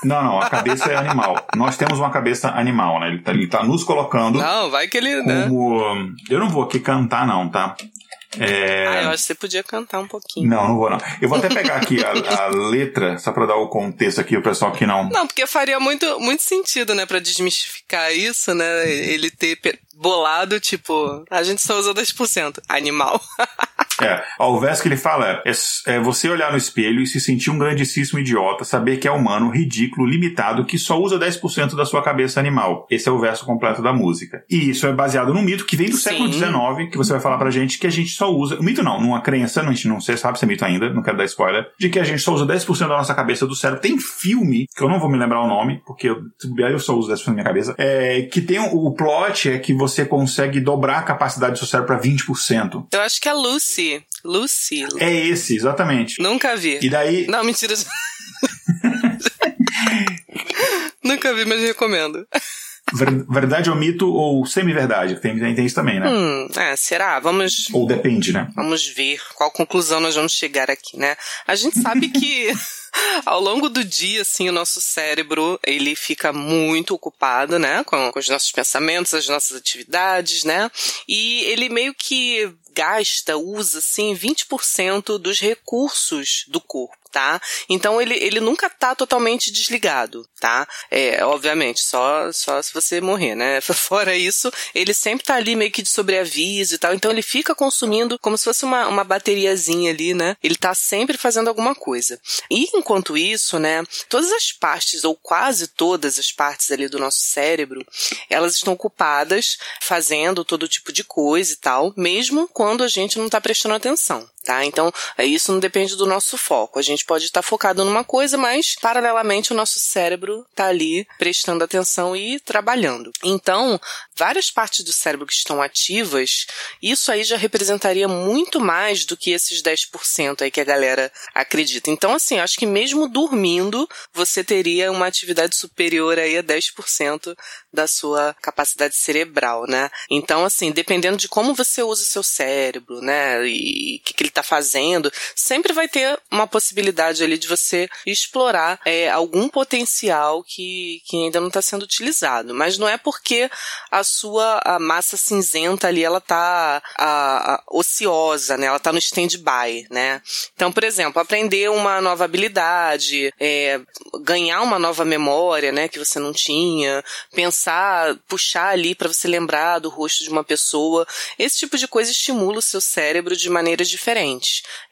Não, não, a cabeça é animal. Nós temos uma cabeça animal, né? Ele tá, ele tá nos colocando. Não, vai que ele. Né? Como... Né? Eu não vou aqui cantar, não, tá? É... Ah, eu acho que você podia cantar um pouquinho. Não, não vou não. Eu vou até pegar aqui a, a letra, só pra dar o contexto aqui, o pessoal que não... Não, porque faria muito, muito sentido, né, pra desmistificar isso, né, ele ter bolado, tipo, a gente só usa 10%. Animal. é, o verso que ele fala é, é você olhar no espelho e se sentir um grandíssimo idiota, saber que é humano, ridículo, limitado, que só usa 10% da sua cabeça animal. Esse é o verso completo da música. E isso é baseado num mito que vem do Sim. século XIX, que você vai falar pra gente que a gente só usa. O mito não, numa crença, a gente não sei, sabe se é mito ainda, não quero dar spoiler, de que a gente só usa 10% da nossa cabeça do cérebro. Tem filme, que eu não vou me lembrar o nome, porque eu, eu só uso 10% da minha cabeça, é, que tem o, o plot é que você consegue dobrar a capacidade do seu cérebro para 20%. Eu acho que é Lucy. Lucy. É esse, exatamente. Nunca vi. E daí. Não, mentira. Nunca vi, mas recomendo. Verdade ou mito ou semi-verdade? Tem, tem isso também, né? Hum, é, será? Vamos. Ou depende, né? Vamos ver qual conclusão nós vamos chegar aqui, né? A gente sabe que. Ao longo do dia, assim, o nosso cérebro, ele fica muito ocupado, né? Com, com os nossos pensamentos, as nossas atividades, né? E ele meio que gasta, usa, assim, 20% dos recursos do corpo tá? Então ele, ele nunca tá totalmente desligado, tá? É, obviamente, só, só se você morrer, né? Fora isso, ele sempre tá ali meio que de sobreaviso e tal, então ele fica consumindo como se fosse uma, uma bateriazinha ali, né? Ele tá sempre fazendo alguma coisa. E enquanto isso, né, todas as partes, ou quase todas as partes ali do nosso cérebro, elas estão ocupadas fazendo todo tipo de coisa e tal, mesmo quando a gente não tá prestando atenção tá? Então, é, isso não depende do nosso foco. A gente pode estar focado numa coisa, mas paralelamente o nosso cérebro está ali prestando atenção e trabalhando. Então, várias partes do cérebro que estão ativas, isso aí já representaria muito mais do que esses 10% aí que a galera acredita. Então, assim, acho que mesmo dormindo, você teria uma atividade superior aí a 10% da sua capacidade cerebral, né? Então, assim, dependendo de como você usa o seu cérebro, né, e o que, que ele está está fazendo, sempre vai ter uma possibilidade ali de você explorar é, algum potencial que, que ainda não está sendo utilizado. Mas não é porque a sua a massa cinzenta ali ela tá a, a, ociosa, né? Ela tá no stand-by, né? Então, por exemplo, aprender uma nova habilidade, é, ganhar uma nova memória, né? Que você não tinha, pensar, puxar ali para você lembrar do rosto de uma pessoa. Esse tipo de coisa estimula o seu cérebro de maneiras diferentes.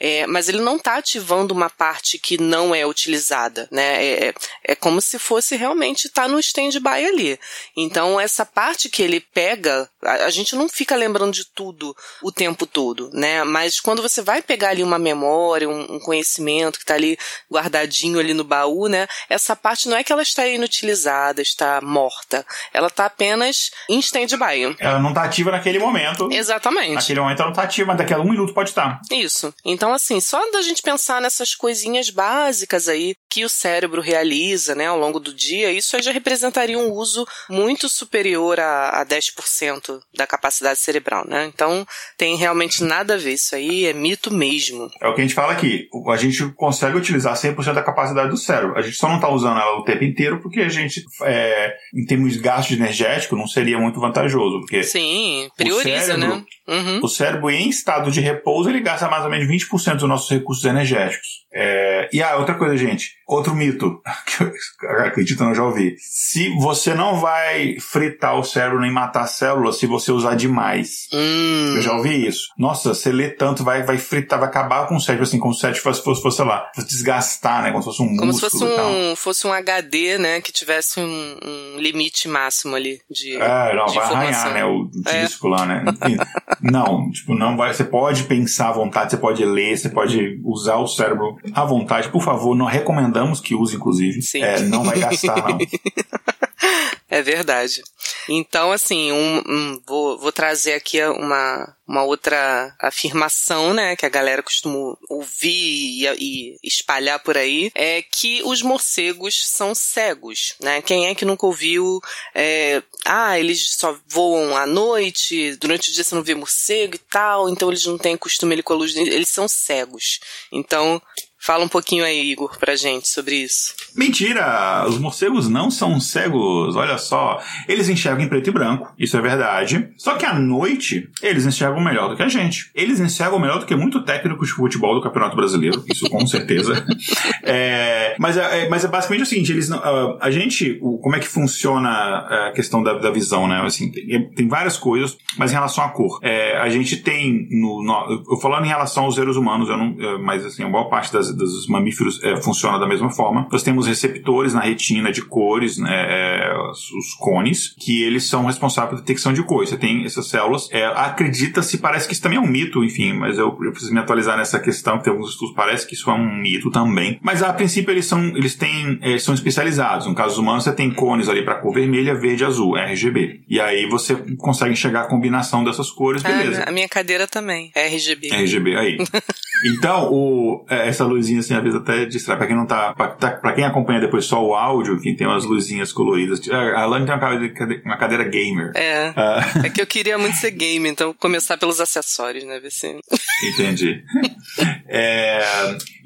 É, mas ele não está ativando uma parte que não é utilizada, né? É, é, é como se fosse realmente estar tá no stand-by ali. Então, essa parte que ele pega, a, a, gente não fica lembrando de tudo o tempo todo, né? Mas quando você vai pegar ali uma memória, um, um conhecimento que está ali guardadinho ali no baú, né? Essa parte não é que ela está inutilizada, está morta. Ela está apenas em stand-by. Ela não está ativa naquele momento. Exatamente. Naquele momento ela não está ativa, mas daqui a um minuto pode estar. Isso. Então, assim, só da gente pensar nessas coisinhas básicas aí que o cérebro realiza, né, ao longo do dia, isso aí já representaria um uso muito superior a, a 10% da capacidade cerebral, né? Então, tem realmente nada a ver. Isso aí é mito mesmo. É o que a gente fala aqui. A gente consegue utilizar 100% da capacidade do cérebro. A gente só não está usando ela o tempo inteiro porque a gente, é, em termos de gasto energético, não seria muito vantajoso. Porque Sim, prioriza, cérebro, né? Uhum. O cérebro, em estado de repouso, ele gasta mais ou menos 20% dos nossos recursos energéticos. É... E ah, outra coisa, gente. Outro mito que eu acredito não já ouvi. Se você não vai fritar o cérebro nem matar células se você usar demais. Hum. Eu já ouvi isso. Nossa, você lê tanto, vai, vai fritar, vai acabar com o cérebro, assim, como se o cérebro fosse, fosse, fosse sei lá, desgastar, né? Como se fosse um como músculo. Como se fosse um, fosse um HD, né? Que tivesse um, um limite máximo ali de. É, não, de vai informação. arranhar, né? O disco é. lá, né? Enfim, não, tipo, não vai. Você pode pensar à vontade, você pode ler, você pode usar o cérebro à vontade. Por favor, não recomendamos que use, inclusive. Sim. É, não vai gastar, não. É verdade. Então, assim, um, um, vou, vou trazer aqui uma, uma outra afirmação, né, que a galera costuma ouvir e, e, espalhar por aí, é que os morcegos são cegos, né? Quem é que nunca ouviu, é, ah, eles só voam à noite, durante o dia você não vê morcego e tal, então eles não têm costume ali com a luz, eles são cegos. Então, Fala um pouquinho aí, Igor, pra gente sobre isso. Mentira! Os morcegos não são cegos, olha só. Eles enxergam em preto e branco, isso é verdade. Só que à noite, eles enxergam melhor do que a gente. Eles enxergam melhor do que muito técnico de futebol do Campeonato Brasileiro, isso com certeza. é, mas, é, mas é basicamente o seguinte, eles não, a, a gente, como é que funciona a questão da, da visão, né? Assim, tem, tem, várias coisas, mas em relação à cor. É, a gente tem, no, no, eu falando em relação aos seres humanos, eu não, mas assim, a maior parte das dos mamíferos é, funciona da mesma forma. Nós temos receptores na retina de cores, né, é, os cones, que eles são responsáveis pela detecção de cores. Você tem essas células. É, Acredita-se, parece que isso também é um mito, enfim, mas eu, eu preciso me atualizar nessa questão, que tem alguns estudos parece que isso é um mito também. Mas a princípio eles são, eles têm, eles são especializados. No caso humano, você tem cones ali para cor vermelha, verde, azul, RGB. E aí você consegue enxergar a combinação dessas cores, beleza. a minha cadeira também, RGB. RGB, aí. então, o, é, essa luz luzinha assim, às vezes até distrai. Pra quem não tá. Pra, tá, pra quem acompanha depois só o áudio, que tem umas luzinhas coloridas. A Alane tem uma cadeira, uma cadeira gamer. É. Uh... É que eu queria muito ser gamer, então começar pelos acessórios, né? Se... Entendi. é,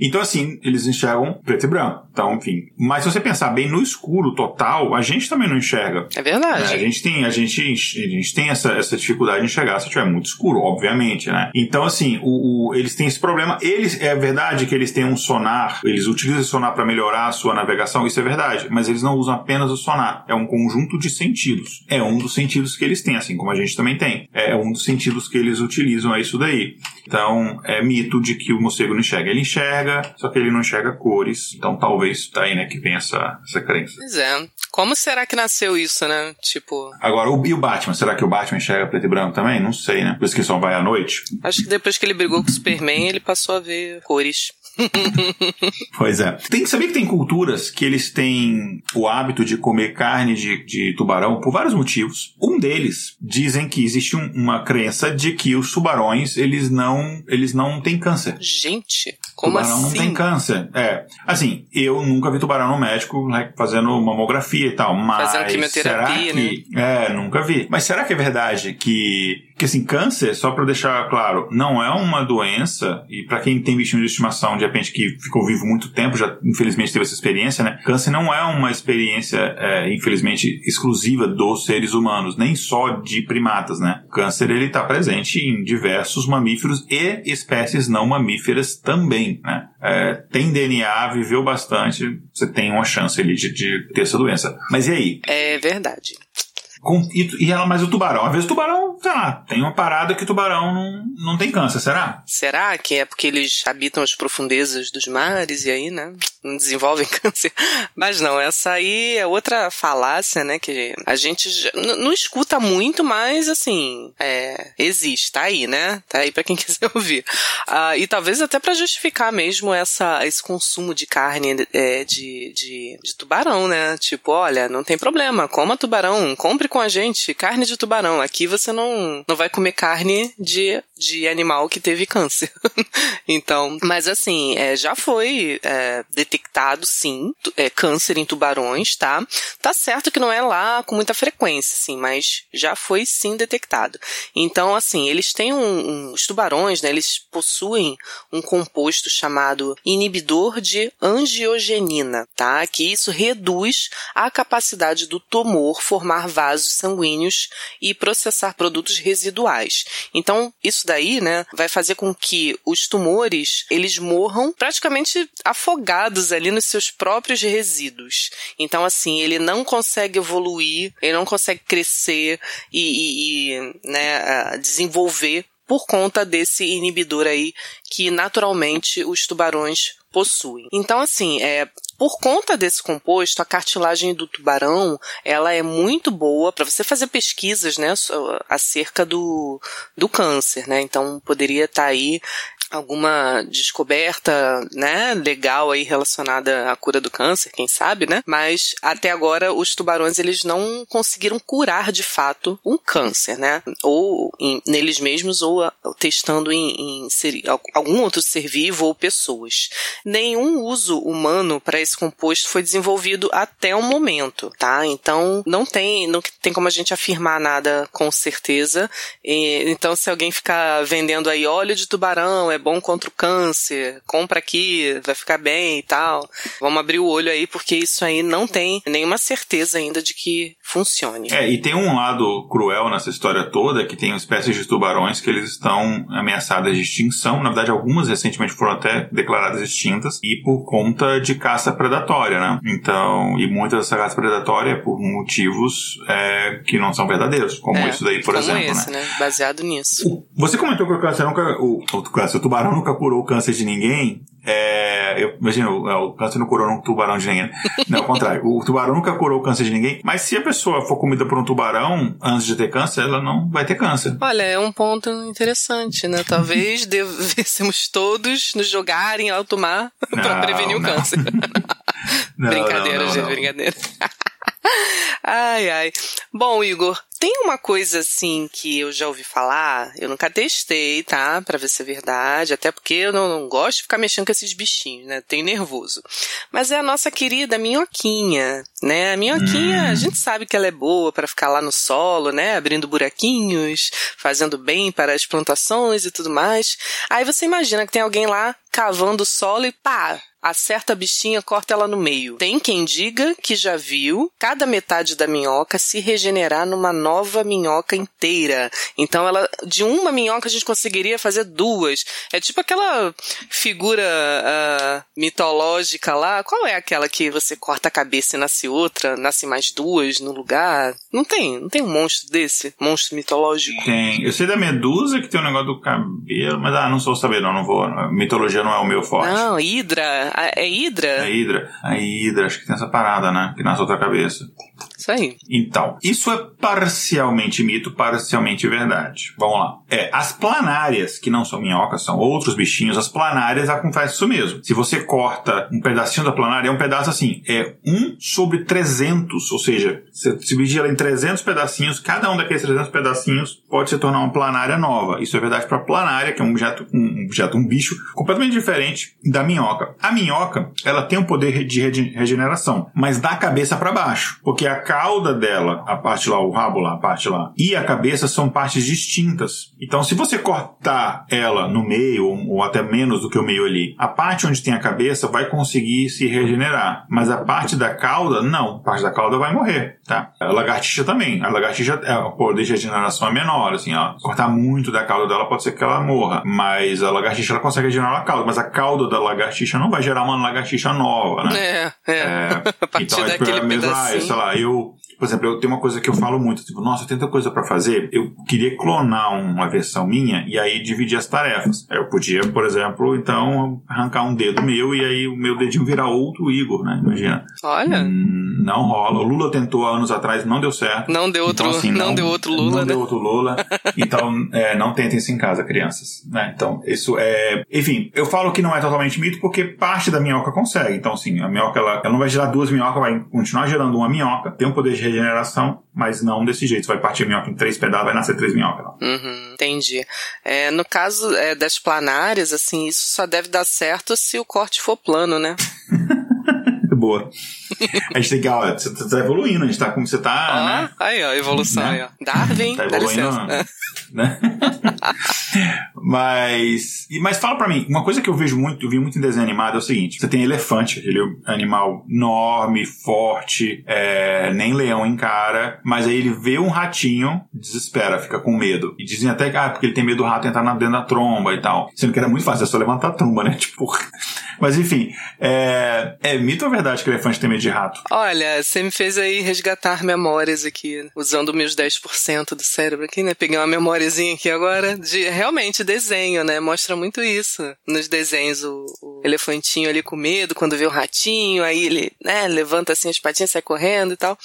então, assim, eles enxergam preto e branco. Então, enfim. Mas se você pensar bem no escuro total, a gente também não enxerga. É verdade. Né? A gente tem, a gente, a gente tem essa, essa dificuldade de enxergar se tiver muito escuro, obviamente, né? Então, assim, o, o, eles têm esse problema. Eles, é verdade que eles têm um sonar, eles utilizam esse sonar para melhorar a sua navegação, isso é verdade, mas eles não usam apenas o sonar, é um conjunto de sentidos. É um dos sentidos que eles têm, assim como a gente também tem. É um dos sentidos que eles utilizam, é isso daí. Então, é mito de que o morcego não enxerga. Ele enxerga, só que ele não enxerga cores. Então, talvez tá aí, né, que vem essa, essa crença. Pois é. Como será que nasceu isso, né? Tipo. Agora, o, e o Batman? Será que o Batman enxerga preto e branco também? Não sei, né? Por isso que só vai à noite. Acho que depois que ele brigou com o Superman, ele passou a ver cores. pois é. Tem que saber que tem culturas que eles têm o hábito de comer carne de, de tubarão por vários motivos. Um deles dizem que existe um, uma crença de que os tubarões eles não eles não têm câncer. Gente, como tubarão assim? não tem câncer. É, assim, eu nunca vi tubarão no médico né, fazendo mamografia e tal, mas fazendo quimioterapia, será que, né? É, nunca vi. Mas será que é verdade que que assim, câncer, só para deixar claro, não é uma doença, e para quem tem bichinho de estimação, de repente, que ficou vivo muito tempo, já infelizmente teve essa experiência, né? Câncer não é uma experiência, é, infelizmente, exclusiva dos seres humanos, nem só de primatas, né? Câncer, ele tá presente em diversos mamíferos e espécies não mamíferas também, né? É, tem DNA, viveu bastante, você tem uma chance ali de, de ter essa doença. Mas e aí? É verdade. Com, e, ela, mas o tubarão? Às vezes o tubarão, sei lá, tem uma parada que o tubarão não, não tem câncer, será? Será que é porque eles habitam as profundezas dos mares e aí, né? Não desenvolvem câncer? Mas não, essa aí é outra falácia, né? Que a gente não escuta muito, mas assim, é, existe, tá aí, né? Tá aí pra quem quiser ouvir. Ah, e talvez até para justificar mesmo essa, esse consumo de carne é, de, de, de tubarão, né? Tipo, olha, não tem problema, coma tubarão, compre com a gente carne de tubarão. Aqui você não, não vai comer carne de, de animal que teve câncer. então, mas assim, é, já foi é, detectado, sim, é, câncer em tubarões, tá? Tá certo que não é lá com muita frequência, sim, mas já foi sim detectado. Então, assim, eles têm um, um os tubarões, né? Eles possuem um composto chamado inibidor de angiogenina, tá? Que isso reduz a capacidade do tumor formar vasos sanguíneos e processar produtos residuais. Então, isso daí, né, vai fazer com que os tumores, eles morram praticamente afogados ali nos seus próprios resíduos. Então, assim, ele não consegue evoluir, ele não consegue crescer e, e, e né, desenvolver por conta desse inibidor aí que naturalmente os tubarões possuem. Então, assim, é, por conta desse composto, a cartilagem do tubarão, ela é muito boa para você fazer pesquisas, né, acerca do, do câncer, né? Então, poderia estar tá aí alguma descoberta, né, legal aí relacionada à cura do câncer, quem sabe, né? Mas até agora os tubarões eles não conseguiram curar de fato um câncer, né? Ou em, neles mesmos ou testando em, em ser, algum outro ser vivo ou pessoas. Nenhum uso humano para esse composto foi desenvolvido até o momento, tá? Então não tem não tem como a gente afirmar nada com certeza. E, então se alguém ficar vendendo aí óleo de tubarão é bom contra o câncer, compra aqui, vai ficar bem e tal. Vamos abrir o olho aí, porque isso aí não tem nenhuma certeza ainda de que funcione. É, e tem um lado cruel nessa história toda, que tem espécies de tubarões que eles estão ameaçadas de extinção. Na verdade, algumas recentemente foram até declaradas extintas, e por conta de caça predatória, né? Então, e muitas dessa caça predatória por motivos é, que não são verdadeiros, como é, isso daí, por exemplo. Esse, né? né? Baseado nisso. Você comentou que o câncer nunca. O, o, o tubarão nunca curou o câncer de ninguém. É, eu, imagina, o, é, o câncer não curou um tubarão de ninguém. Não, ao contrário. O tubarão nunca curou o câncer de ninguém. Mas se a pessoa for comida por um tubarão antes de ter câncer, ela não vai ter câncer. Olha, é um ponto interessante, né? Talvez devêssemos todos nos jogar em alto mar para prevenir não. o câncer. não, brincadeira, gente, brincadeira. ai, ai. Bom, Igor, tem uma coisa assim que eu já ouvi falar, eu nunca testei, tá? Pra ver se é verdade, até porque eu não, não gosto de ficar mexendo com esses bichinhos, né? Tenho nervoso. Mas é a nossa querida minhoquinha, né? A minhoquinha, hum. a gente sabe que ela é boa para ficar lá no solo, né? Abrindo buraquinhos, fazendo bem para as plantações e tudo mais. Aí você imagina que tem alguém lá cavando o solo e pá, acerta a bichinha, corta ela no meio. Tem quem diga que já viu cada metade da minhoca se regenerar numa nova minhoca inteira. Então ela de uma minhoca a gente conseguiria fazer duas. É tipo aquela figura uh, mitológica lá. Qual é aquela que você corta a cabeça e nasce outra, nasce mais duas no lugar? Não tem, não tem um monstro desse, monstro mitológico. Tem. Eu sei da Medusa que tem um negócio do cabelo, mas ah, não sou saber não, não vou. mitologia não é o meu forte. Não, Hidra é Hidra? É Hidra. A Hidra, acho que tem essa parada, né? Que nasce outra cabeça. Isso aí. Então, isso é parcialmente mito, parcialmente verdade. Vamos lá. É, as planárias, que não são minhocas, são outros bichinhos, as planárias acontece isso mesmo. Se você corta um pedacinho da planária, é um pedaço assim, é 1 sobre 300, ou seja, se dividir ela em 300 pedacinhos, cada um daqueles 300 pedacinhos pode se tornar uma planária nova. Isso é verdade para planária, que é um objeto, um objeto, um bicho completamente diferente da minhoca. A minhoca, ela tem um poder de regeneração, mas da cabeça para baixo, porque a cauda dela, a parte lá, o rabo lá, a parte lá, e a cabeça são partes distintas. Então, se você cortar ela no meio, ou até menos do que o meio ali, a parte onde tem a cabeça vai conseguir se regenerar. Mas a parte da cauda, não. A parte da cauda vai morrer, tá? A lagartixa também. A lagartixa, é, o poder de regeneração é menor, assim, ó. Cortar muito da cauda dela pode ser que ela morra. Mas a lagartixa, ela consegue regenerar a cauda. Mas a cauda da lagartixa não vai gerar uma lagartixa nova, né? É, é. é a partir então, daquele é mesmo, ah, sei lá, eu por exemplo, eu tenho uma coisa que eu falo muito, tipo, nossa, tem tanta coisa para fazer, eu queria clonar uma versão minha e aí dividir as tarefas. Eu podia, por exemplo, então, arrancar um dedo meu e aí o meu dedinho virar outro Igor, né? Imagina. Olha. Hum, não rola. O Lula tentou há anos atrás, não deu certo. Não deu outro, então, assim, não, não, deu outro Lula, Não né? deu outro Lula. então, é, não tentem isso em casa, crianças. Né? Então, isso é... Enfim, eu falo que não é totalmente mito porque parte da minhoca consegue. Então, assim, a minhoca, ela, ela não vai gerar duas minhocas, vai continuar gerando uma minhoca, tem um poder de regeneração, mas não desse jeito. Você vai partir a minhoca em três pedaços, vai nascer três minhocas. Uhum, entendi. É, no caso é, das planárias, assim, isso só deve dar certo se o corte for plano, né? Boa. A gente tem que, ó, você tá evoluindo, a gente tá como você tá. Ah, né? aí, ó, evolução né? aí, ó. Darwin, tá evoluindo, né? mas, mas fala pra mim, uma coisa que eu vejo muito, eu vi muito em desenho animado é o seguinte: você tem elefante, ele é um animal enorme, forte, é, nem leão encara, mas aí ele vê um ratinho, desespera, fica com medo. E dizem até que, ah, porque ele tem medo do rato entrar dentro da tromba e tal. Sendo que era muito fácil, é só levantar a tromba, né? Tipo. Mas enfim, é, é mito ou verdade que elefante tem medo de rato? Olha, você me fez aí resgatar memórias aqui, usando meus 10% do cérebro aqui, né? Peguei uma memóriazinha aqui agora de realmente desenho, né? Mostra muito isso nos desenhos. O, o elefantinho ali com medo quando vê o ratinho, aí ele, né, levanta assim as patinhas, sai correndo e tal.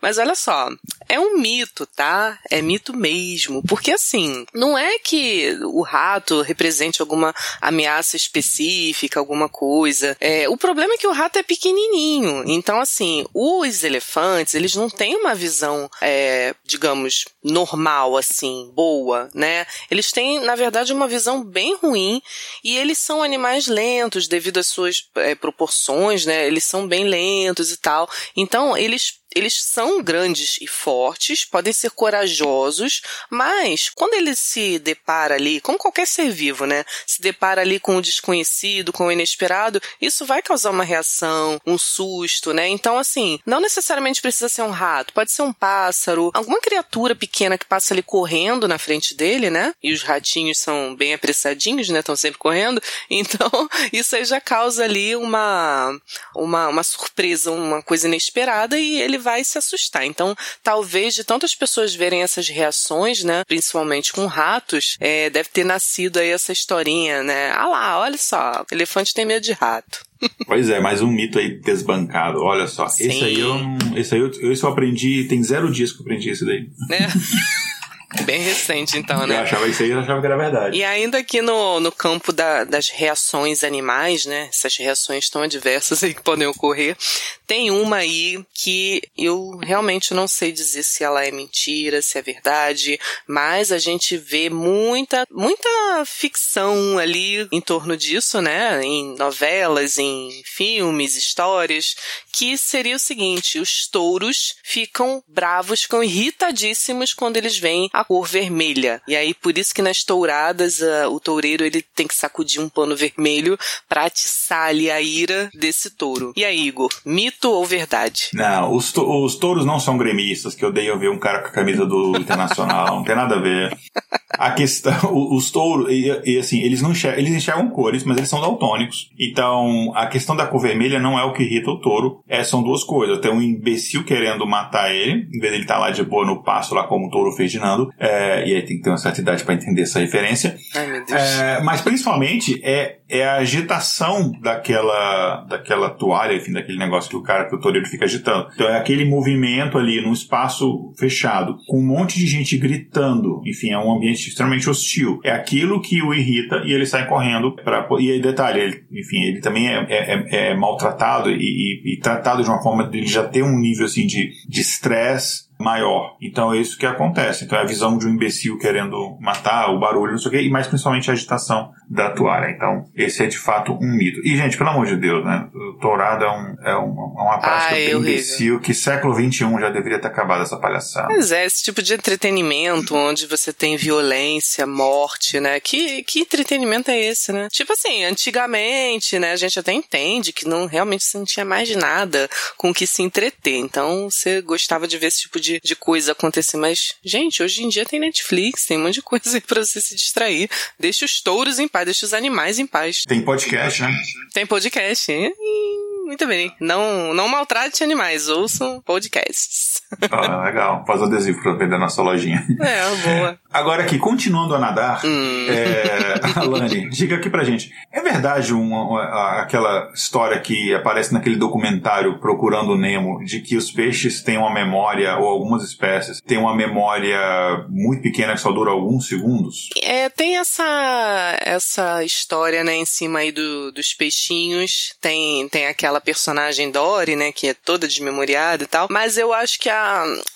Mas olha só, é um mito, tá? É mito mesmo. Porque assim, não é que o rato represente alguma ameaça específica, alguma coisa. É, o problema é que o rato é pequenininho. Então, assim, os elefantes, eles não têm uma visão, é, digamos, normal, assim, boa, né? Eles têm, na verdade, uma visão bem ruim e eles são animais lentos devido às suas é, proporções, né? Eles são bem lentos e tal. Então, eles eles são grandes e fortes, podem ser corajosos, mas quando ele se depara ali, como qualquer ser vivo, né? Se depara ali com o desconhecido, com o inesperado, isso vai causar uma reação, um susto, né? Então, assim, não necessariamente precisa ser um rato, pode ser um pássaro, alguma criatura pequena que passa ali correndo na frente dele, né? E os ratinhos são bem apressadinhos, né? Estão sempre correndo. Então, isso aí já causa ali uma, uma, uma surpresa, uma coisa inesperada e ele vai se assustar. Então, talvez de tantas pessoas verem essas reações, né, principalmente com ratos, é, deve ter nascido aí essa historinha, né? Ah lá, olha só, elefante tem medo de rato. Pois é, mais um mito aí desbancado. Olha só, Sim. esse aí eu, esse aí eu, eu só aprendi, tem zero dias que eu aprendi esse daí. É. Bem recente, então, né? Eu achava isso aí, eu achava que era verdade. E ainda aqui no, no campo da, das reações animais, né? Essas reações tão adversas aí que podem ocorrer. Tem uma aí que eu realmente não sei dizer se ela é mentira, se é verdade, mas a gente vê muita, muita ficção ali em torno disso, né? Em novelas, em filmes, histórias, que seria o seguinte: os touros ficam bravos, ficam irritadíssimos quando eles veem a cor vermelha. E aí, por isso que nas touradas, uh, o toureiro ele tem que sacudir um pano vermelho para atiçar ali a ira desse touro. E aí, Igor, mito ou verdade? Não, os, to os touros não são gremistas, que eu odeio ver um cara com a camisa do Internacional. não tem nada a ver. A questão, os touros, e, e, assim, eles não enxergam, eles enxergam cores, mas eles são daltônicos. Então, a questão da cor vermelha não é o que irrita o touro, é, são duas coisas. Tem um imbecil querendo matar ele, em vez de ele estar tá lá de boa no passo, lá como o touro fez de Nando, é, e aí tem que ter uma certa idade para entender essa referência. Ai, meu Deus. É, mas principalmente é, é a agitação daquela, daquela toalha, enfim, daquele negócio que o cara, que o toureiro fica agitando. Então é aquele movimento ali num espaço fechado, com um monte de gente gritando, enfim, é um ambiente extremamente hostil. É aquilo que o irrita e ele sai correndo para E aí, detalhe, ele, enfim, ele também é, é, é, é maltratado e, e, e, tratado de uma forma de ele já ter um nível assim de estresse maior. Então é isso que acontece. Então é a visão de um imbecil querendo matar, o barulho, não sei o quê, e mais principalmente a agitação da toalha. Então, esse é de fato um mito. E, gente, pelo amor de Deus, né? Tourada é, um, é, uma, é uma prática Ai, bem imbecil que século XXI já deveria ter acabado essa palhaçada. Mas é, esse tipo de entretenimento onde você tem violência, morte, né? Que, que entretenimento é esse, né? Tipo assim, antigamente, né? A gente até entende que não realmente se não tinha mais nada com que se entreter. Então, você gostava de ver esse tipo de, de coisa acontecer. Mas, gente, hoje em dia tem Netflix, tem um monte de coisa aí pra você se distrair. Deixa os touros em paz, deixa os animais em paz. Tem podcast, né? Tem podcast. Muito bem. Não, não maltrate animais, ouçam podcasts. Ah, legal. Faz adesivo pra vender na nossa lojinha. É, boa. Agora aqui, continuando a nadar, hum. é, Alane, diga aqui pra gente. É verdade uma, uma, aquela história que aparece naquele documentário Procurando Nemo, de que os peixes têm uma memória, ou algumas espécies, têm uma memória muito pequena que só dura alguns segundos? É, tem essa, essa história, né, em cima aí do, dos peixinhos. Tem, tem aquela personagem Dory, né, que é toda desmemoriada e tal. Mas eu acho que a,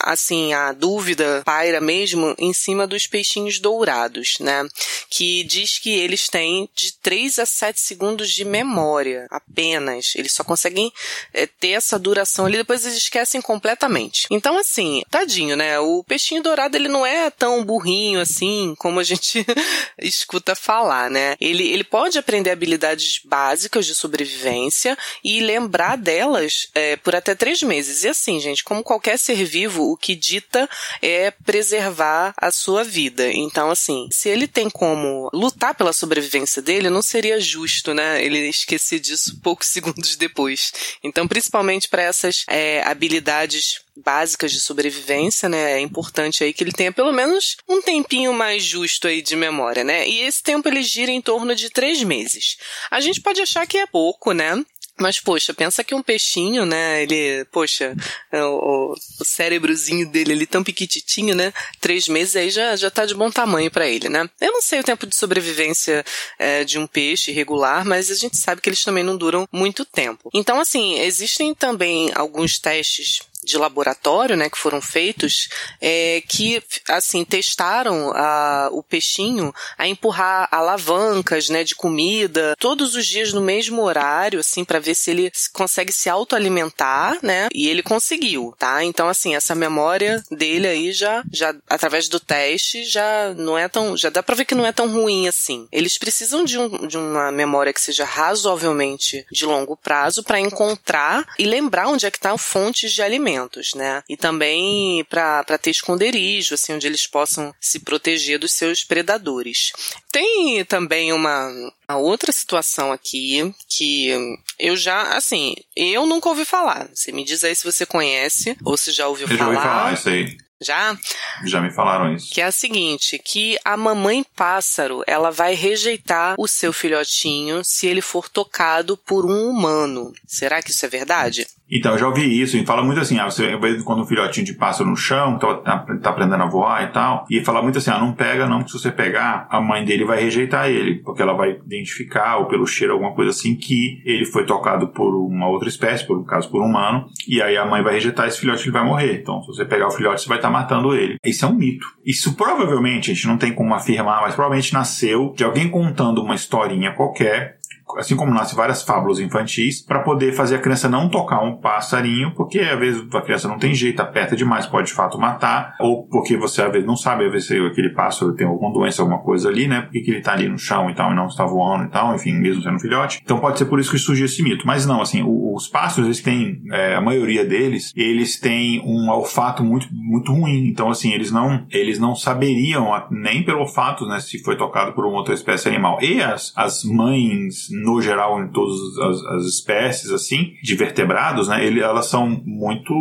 assim, a dúvida paira mesmo em cima dos peixinhos dourados, né? Que diz que eles têm de 3 a 7 segundos de memória apenas. Eles só conseguem é, ter essa duração ali, depois eles esquecem completamente. Então, assim, tadinho, né? O peixinho dourado, ele não é tão burrinho assim como a gente escuta falar, né? Ele, ele pode aprender habilidades básicas de sobrevivência e lembrar delas é, por até três meses. E assim, gente, como qualquer ser vivo, o que dita é preservar a sua vida. Então, assim, se ele tem como lutar pela sobrevivência dele, não seria justo, né? Ele esquecer disso poucos segundos depois. Então, principalmente para essas é, habilidades básicas de sobrevivência, né? É importante aí que ele tenha pelo menos um tempinho mais justo aí de memória, né? E esse tempo ele gira em torno de três meses. A gente pode achar que é pouco, né? Mas, poxa, pensa que um peixinho, né? Ele, poxa, é, o, o cérebrozinho dele ali tão piquititinho, né? Três meses aí já, já tá de bom tamanho para ele, né? Eu não sei o tempo de sobrevivência é, de um peixe regular, mas a gente sabe que eles também não duram muito tempo. Então, assim, existem também alguns testes de laboratório, né, que foram feitos, é, que, assim, testaram a, o peixinho a empurrar alavancas, né, de comida, todos os dias no mesmo horário, assim, para ver se ele consegue se autoalimentar, né, e ele conseguiu, tá? Então, assim, essa memória dele aí já, já, através do teste, já não é tão, já dá pra ver que não é tão ruim assim. Eles precisam de, um, de uma memória que seja razoavelmente de longo prazo para encontrar e lembrar onde é que tá fontes de alimento né? E também para ter esconderijo, assim, onde eles possam se proteger dos seus predadores. Tem também uma, uma outra situação aqui que eu já, assim, eu nunca ouvi falar. Você me diz aí se você conhece ou se já ouviu eu falar. Já ouvi falar isso aí. Já? Já me falaram isso. Que é a seguinte, que a mamãe pássaro, ela vai rejeitar o seu filhotinho se ele for tocado por um humano. Será que isso é verdade? Então, eu já ouvi isso, e fala muito assim, ah, você vê quando um filhotinho de pássaro no chão, tá, tá, tá, aprendendo a voar e tal, e fala muito assim, ah, não pega não, porque se você pegar, a mãe dele vai rejeitar ele, porque ela vai identificar, ou pelo cheiro, alguma coisa assim, que ele foi tocado por uma outra espécie, por um caso por um humano, e aí a mãe vai rejeitar esse filhote, ele vai morrer. Então, se você pegar o filhote, você vai estar tá matando ele. Isso é um mito. Isso provavelmente, a gente não tem como afirmar, mas provavelmente nasceu de alguém contando uma historinha qualquer assim como nasce várias fábulas infantis, para poder fazer a criança não tocar um passarinho, porque às vezes a criança não tem jeito, aperta demais, pode de fato matar, ou porque você às vezes não sabe, às vezes aquele pássaro tem alguma doença, alguma coisa ali, né? Porque que ele tá ali no chão e tal, e não está voando e tal, enfim, mesmo sendo filhote. Então pode ser por isso que surgiu esse mito. Mas não, assim, os pássaros, eles têm, é, a maioria deles, eles têm um olfato muito, muito ruim. Então, assim, eles não, eles não saberiam, nem pelo olfato, né, se foi tocado por uma outra espécie animal. E as, as mães no geral, em todas as, as espécies, assim, de vertebrados, né, ele, elas são muito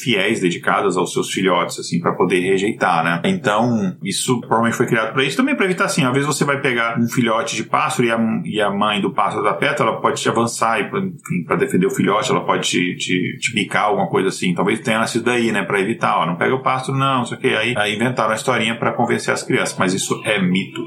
fiéis, dedicadas aos seus filhotes, assim, para poder rejeitar, né. Então, isso provavelmente foi criado para isso, também para evitar, assim, às vezes você vai pegar um filhote de pássaro e a, e a mãe do pássaro da peta, ela pode te avançar e, para defender o filhote, ela pode te, te, te bicar, alguma coisa assim. Talvez tenha nascido daí, né, para evitar, ó, não pega o pássaro, não, o que. Aí, aí inventaram a historinha para convencer as crianças, mas isso é mito.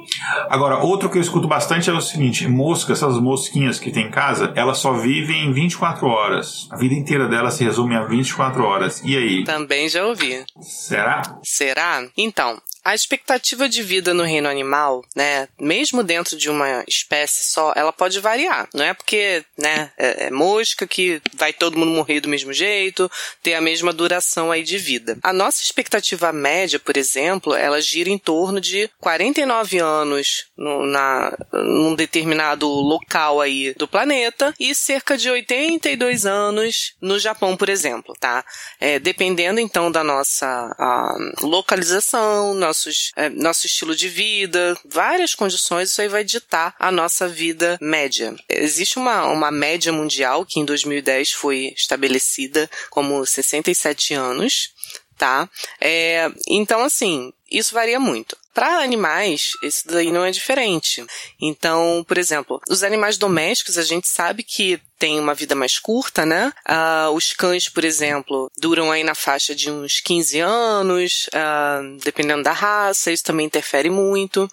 Agora, outro que eu escuto bastante é o seguinte: mosca, essas moscas mosquinhas que tem em casa, elas só vivem 24 horas. A vida inteira delas se resume a 24 horas. E aí? Também já ouvi. Será? Será? Então, a expectativa de vida no reino animal, né, mesmo dentro de uma espécie só, ela pode variar. Não é porque, né, é, é mosca que vai todo mundo morrer do mesmo jeito, ter a mesma duração aí de vida. A nossa expectativa média, por exemplo, ela gira em torno de 49 anos no, na, num determinado local aí do planeta e cerca de 82 anos no Japão, por exemplo, tá? É, dependendo então da nossa localização, nossos, é, nosso estilo de vida, várias condições, isso aí vai ditar a nossa vida média. Existe uma, uma média mundial que em 2010 foi estabelecida como 67 anos, tá? É, então, assim, isso varia muito. Para animais, isso daí não é diferente. Então, por exemplo, os animais domésticos, a gente sabe que tem uma vida mais curta, né? Uh, os cães, por exemplo, duram aí na faixa de uns 15 anos, uh, dependendo da raça, isso também interfere muito.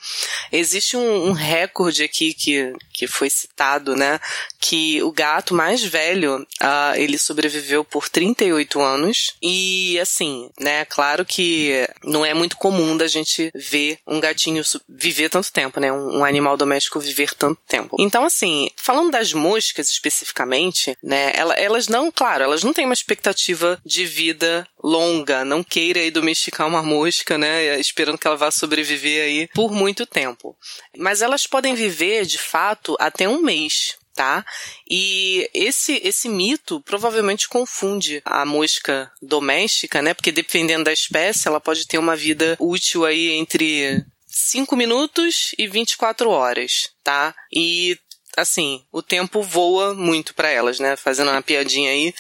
Existe um, um, recorde aqui que, que foi citado, né? Que o gato mais velho, uh, ele sobreviveu por 38 anos. E, assim, né? Claro que não é muito comum da gente ver um gatinho viver tanto tempo, né? Um, um animal doméstico viver tanto tempo. Então, assim, falando das moscas especificamente, né? Elas não, claro, elas não têm uma expectativa de vida longa, não queira aí domesticar uma mosca, né, esperando que ela vá sobreviver aí por muito tempo. Mas elas podem viver, de fato, até um mês tá? E esse esse mito provavelmente confunde a mosca doméstica, né? Porque dependendo da espécie, ela pode ter uma vida útil aí entre 5 minutos e 24 horas, tá? E assim, o tempo voa muito para elas, né? Fazendo uma piadinha aí.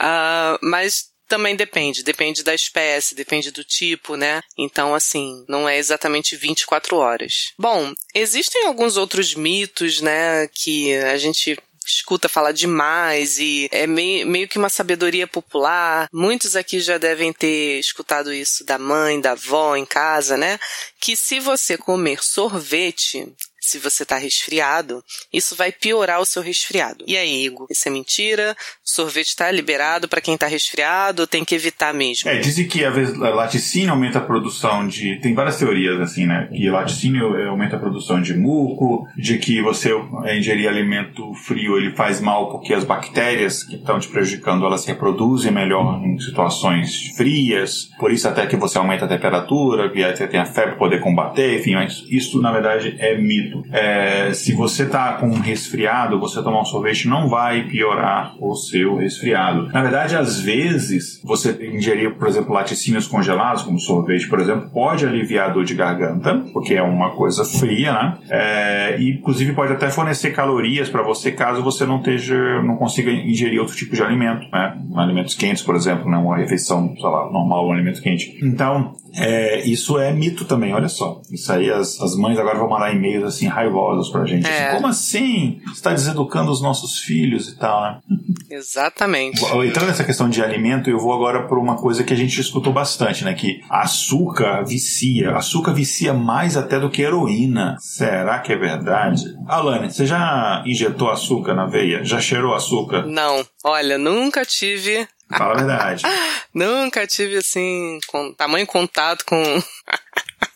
Uh, mas também depende, depende da espécie, depende do tipo, né? Então, assim, não é exatamente 24 horas. Bom, existem alguns outros mitos, né, que a gente escuta falar demais e é meio, meio que uma sabedoria popular. Muitos aqui já devem ter escutado isso da mãe, da avó em casa, né? Que se você comer sorvete, se você está resfriado, isso vai piorar o seu resfriado. E aí, Igor, isso é mentira? Sorvete está liberado para quem está resfriado, tem que evitar mesmo? É, dizem que a laticínio aumenta a produção de. Tem várias teorias assim, né? Que laticínio é, aumenta a produção de muco, de que você é, ingerir alimento frio ele faz mal porque as bactérias que estão te prejudicando elas se reproduzem melhor em situações frias, por isso até que você aumenta a temperatura, que você tem a febre poder combater, enfim, mas isso na verdade é mito é, se você tá com um resfriado, você tomar um sorvete não vai piorar o seu resfriado. Na verdade, às vezes, você ingerir, por exemplo, laticínios congelados, como sorvete, por exemplo, pode aliviar a dor de garganta, porque é uma coisa fria, né? É, e, inclusive, pode até fornecer calorias para você caso você não esteja, não consiga ingerir outro tipo de alimento, né? Alimentos quentes, por exemplo, né? Uma refeição, sei lá, normal, um alimento quente. Então, é, isso é mito também, olha só. Isso aí, as, as mães agora vão mandar e-mails assim, raivosos pra gente. É. Assim, Como assim? Você está deseducando os nossos filhos e tal, né? Exatamente. Entrando nessa questão de alimento, eu vou agora por uma coisa que a gente escutou bastante, né? Que açúcar vicia. Açúcar vicia mais até do que heroína. Será que é verdade? Alane, você já injetou açúcar na veia? Já cheirou açúcar? Não. Olha, nunca tive Fala a verdade. Nunca tive, assim, com, tamanho contato com.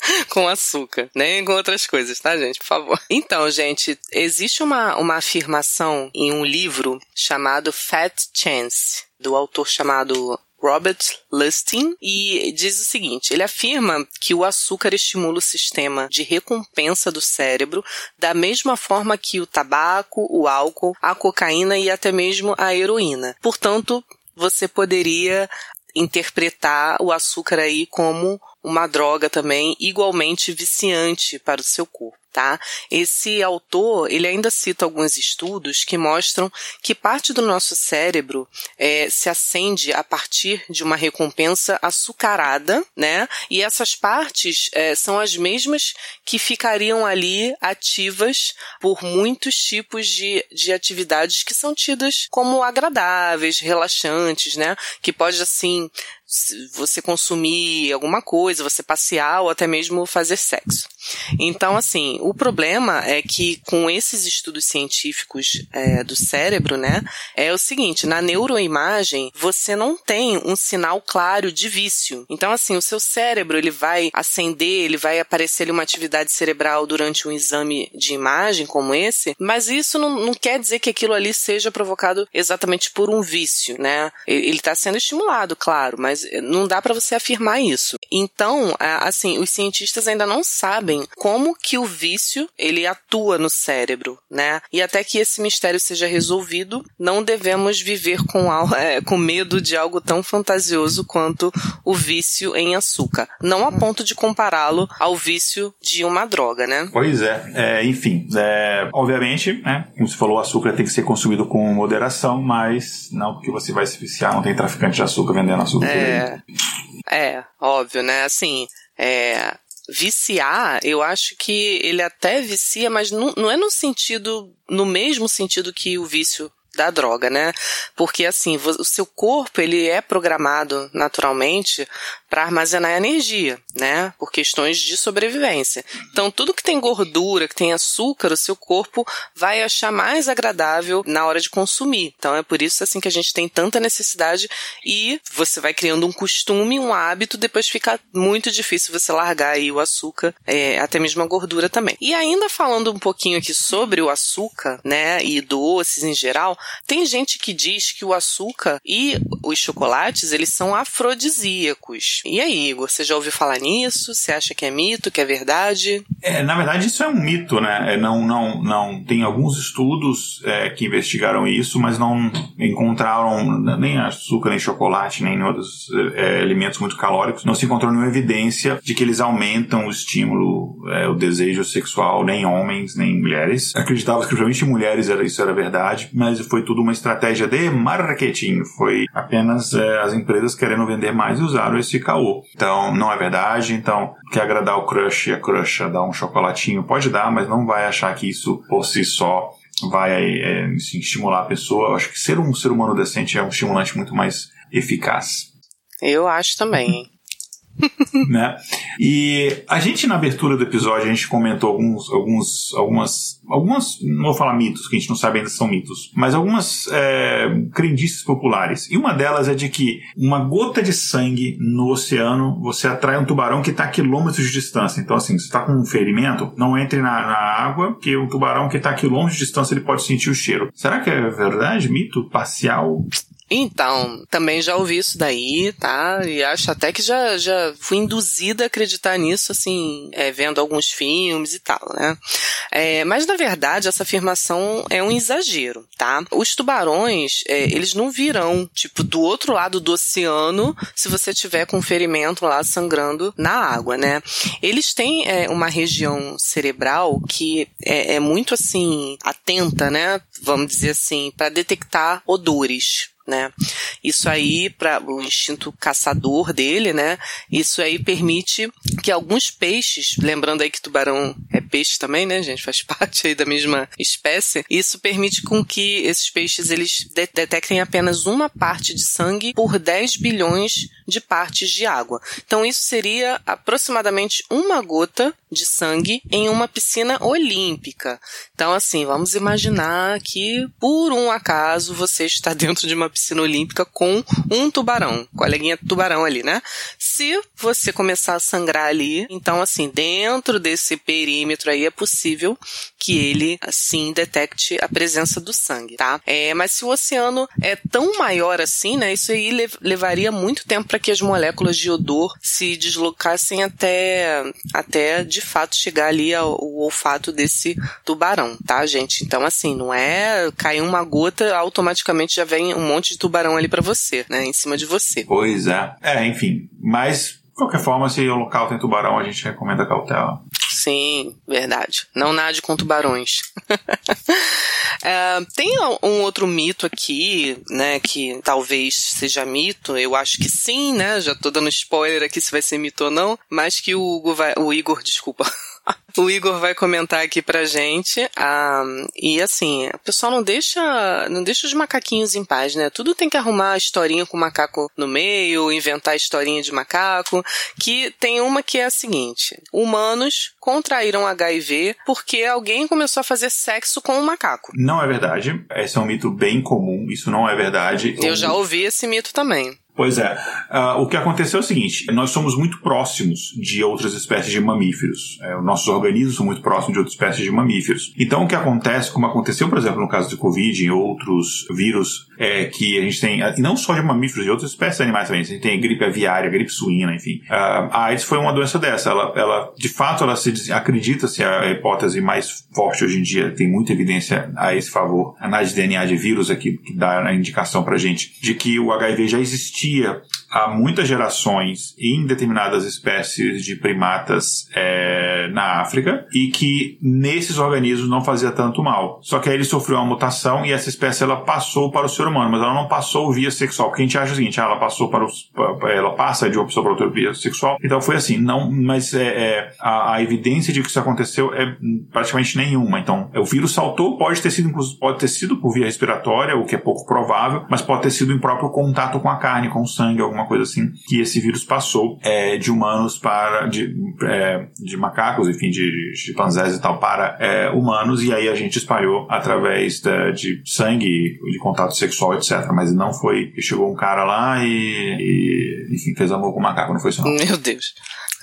com açúcar, nem com outras coisas, tá, gente? Por favor. Então, gente, existe uma, uma afirmação em um livro chamado Fat Chance, do autor chamado Robert Lustig, e diz o seguinte: ele afirma que o açúcar estimula o sistema de recompensa do cérebro da mesma forma que o tabaco, o álcool, a cocaína e até mesmo a heroína. Portanto, você poderia interpretar o açúcar aí como uma droga também igualmente viciante para o seu corpo tá? Esse autor, ele ainda cita alguns estudos que mostram que parte do nosso cérebro é, se acende a partir de uma recompensa açucarada, né? E essas partes é, são as mesmas que ficariam ali ativas por muitos tipos de, de atividades que são tidas como agradáveis, relaxantes, né? Que pode, assim, você consumir alguma coisa, você passear ou até mesmo fazer sexo. Então, assim, o problema é que com esses estudos científicos é, do cérebro, né, é o seguinte, na neuroimagem você não tem um sinal claro de vício. Então, assim, o seu cérebro ele vai acender, ele vai aparecer ali uma atividade cerebral durante um exame de imagem como esse, mas isso não, não quer dizer que aquilo ali seja provocado exatamente por um vício, né? Ele está sendo estimulado, claro, mas não dá para você afirmar isso. Então, assim, os cientistas ainda não sabem como que o vício ele atua no cérebro, né? E até que esse mistério seja resolvido, não devemos viver com, é, com medo de algo tão fantasioso quanto o vício em açúcar. Não a ponto de compará-lo ao vício de uma droga, né? Pois é. é enfim, é, obviamente, né? Como você falou, o açúcar tem que ser consumido com moderação, mas não porque você vai se viciar, não tem traficante de açúcar vendendo açúcar. É, é óbvio, né? Assim, é, viciar, eu acho que ele até vicia, mas não, não é no sentido, no mesmo sentido que o vício da droga, né? Porque assim, o seu corpo ele é programado naturalmente para armazenar energia, né? Por questões de sobrevivência. Então, tudo que tem gordura, que tem açúcar, o seu corpo vai achar mais agradável na hora de consumir. Então, é por isso assim que a gente tem tanta necessidade e você vai criando um costume, um hábito, depois fica muito difícil você largar aí o açúcar, é, até mesmo a gordura também. E ainda falando um pouquinho aqui sobre o açúcar, né, e doces em geral, tem gente que diz que o açúcar e os chocolates, eles são afrodisíacos. E aí, Igor, você já ouviu falar nisso? Você acha que é mito, que é verdade? É, na verdade, isso é um mito, né? É, não, não, não. Tem alguns estudos é, que investigaram isso, mas não encontraram nem açúcar, nem chocolate, nem outros é, alimentos muito calóricos. Não se encontrou nenhuma evidência de que eles aumentam o estímulo, é, o desejo sexual, nem homens, nem mulheres. Acreditava que principalmente mulheres era, isso era verdade, mas foi tudo uma estratégia de marketing. Foi apenas é, as empresas querendo vender mais e usaram esse caô. Então, não é verdade. Então, quer agradar o crush e a crush a dar um chocolatinho, pode dar, mas não vai achar que isso por si só vai é, assim, estimular a pessoa. Eu acho que ser um ser humano decente é um estimulante muito mais eficaz. Eu acho também. né? E a gente, na abertura do episódio, a gente comentou alguns, alguns, algumas, algumas, não vou falar mitos, que a gente não sabe ainda se são mitos, mas algumas é, crendices populares. E uma delas é de que uma gota de sangue no oceano, você atrai um tubarão que está a quilômetros de distância. Então, assim, você está com um ferimento, não entre na, na água, porque um tubarão que está a quilômetros de distância ele pode sentir o cheiro. Será que é verdade? Mito parcial? Então, também já ouvi isso daí, tá? E acho até que já, já fui induzida a acreditar nisso, assim, é, vendo alguns filmes e tal, né? É, mas, na verdade, essa afirmação é um exagero, tá? Os tubarões, é, eles não virão, tipo, do outro lado do oceano se você tiver com um ferimento lá sangrando na água, né? Eles têm é, uma região cerebral que é, é muito, assim, atenta, né? Vamos dizer assim, para detectar odores né? Isso aí, para o instinto caçador dele, né? Isso aí permite que alguns peixes, lembrando aí que tubarão é peixe também, né, gente? Faz parte aí da mesma espécie. Isso permite com que esses peixes eles detectem apenas uma parte de sangue por 10 bilhões de partes de água. Então isso seria aproximadamente uma gota de sangue em uma piscina olímpica. Então assim, vamos imaginar que por um acaso você está dentro de uma piscina olímpica com um tubarão, coleguinha tubarão ali, né? Se você começar a sangrar ali, então assim, dentro desse perímetro aí é possível que ele assim detecte a presença do sangue, tá? É, mas se o oceano é tão maior assim, né, isso aí lev levaria muito tempo para que as moléculas de odor se deslocassem até até de fato chegar ali ao, ao olfato desse tubarão, tá, gente? Então assim, não é cair uma gota automaticamente já vem um monte de tubarão ali para você, né, em cima de você. Pois é. É, enfim, mas de qualquer forma, se o local tem tubarão, a gente recomenda cautela. Sim, verdade. Não nade com tubarões. é, tem um outro mito aqui, né, que talvez seja mito, eu acho que sim, né, já tô dando spoiler aqui se vai ser mito ou não, mas que o, o Igor, desculpa, o Igor vai comentar aqui pra gente. Ah, e assim, o pessoal não deixa, não deixa os macaquinhos em paz, né? Tudo tem que arrumar a historinha com o macaco no meio, inventar historinha de macaco. Que tem uma que é a seguinte: humanos contraíram HIV porque alguém começou a fazer sexo com um macaco. Não é verdade. Esse é um mito bem comum. Isso não é verdade. Eu já ouvi esse mito também. Pois é. Uh, o que aconteceu é o seguinte: nós somos muito próximos de outras espécies de mamíferos. É, nossos organismos são muito próximos de outras espécies de mamíferos. Então, o que acontece, como aconteceu, por exemplo, no caso de Covid, em outros vírus, é que a gente tem, e não só de mamíferos, de outras espécies de animais também. A gente tem gripe aviária, gripe suína, enfim. Uh, a AIDS foi uma doença dessa. Ela, ela de fato, ela se acredita-se a hipótese mais forte hoje em dia, tem muita evidência a esse favor. A análise de DNA de vírus aqui que dá a indicação pra gente de que o HIV já existia existia há muitas gerações em determinadas espécies de primatas é, na África e que nesses organismos não fazia tanto mal. Só que aí ele sofreu uma mutação e essa espécie ela passou para o ser humano, mas ela não passou via sexual. Porque a gente acha o seguinte, ah, ela passou para ela passa de uma pessoa para outra via sexual. Então foi assim, não, mas é, é a, a, evidência de que isso aconteceu é praticamente nenhuma. Então o vírus saltou, pode ter sido pode ter sido por via respiratória, o que é pouco provável, mas pode ter sido em próprio contato com a carne, com o sangue, alguma coisa assim, que esse vírus passou é, de humanos para de, é, de macacos, enfim, de chimpanzés e tal para é, humanos e aí a gente espalhou através de, de sangue, de contato sexual, etc. Mas não foi chegou um cara lá e, e enfim fez amor com o macaco, não foi isso não. Meu Deus.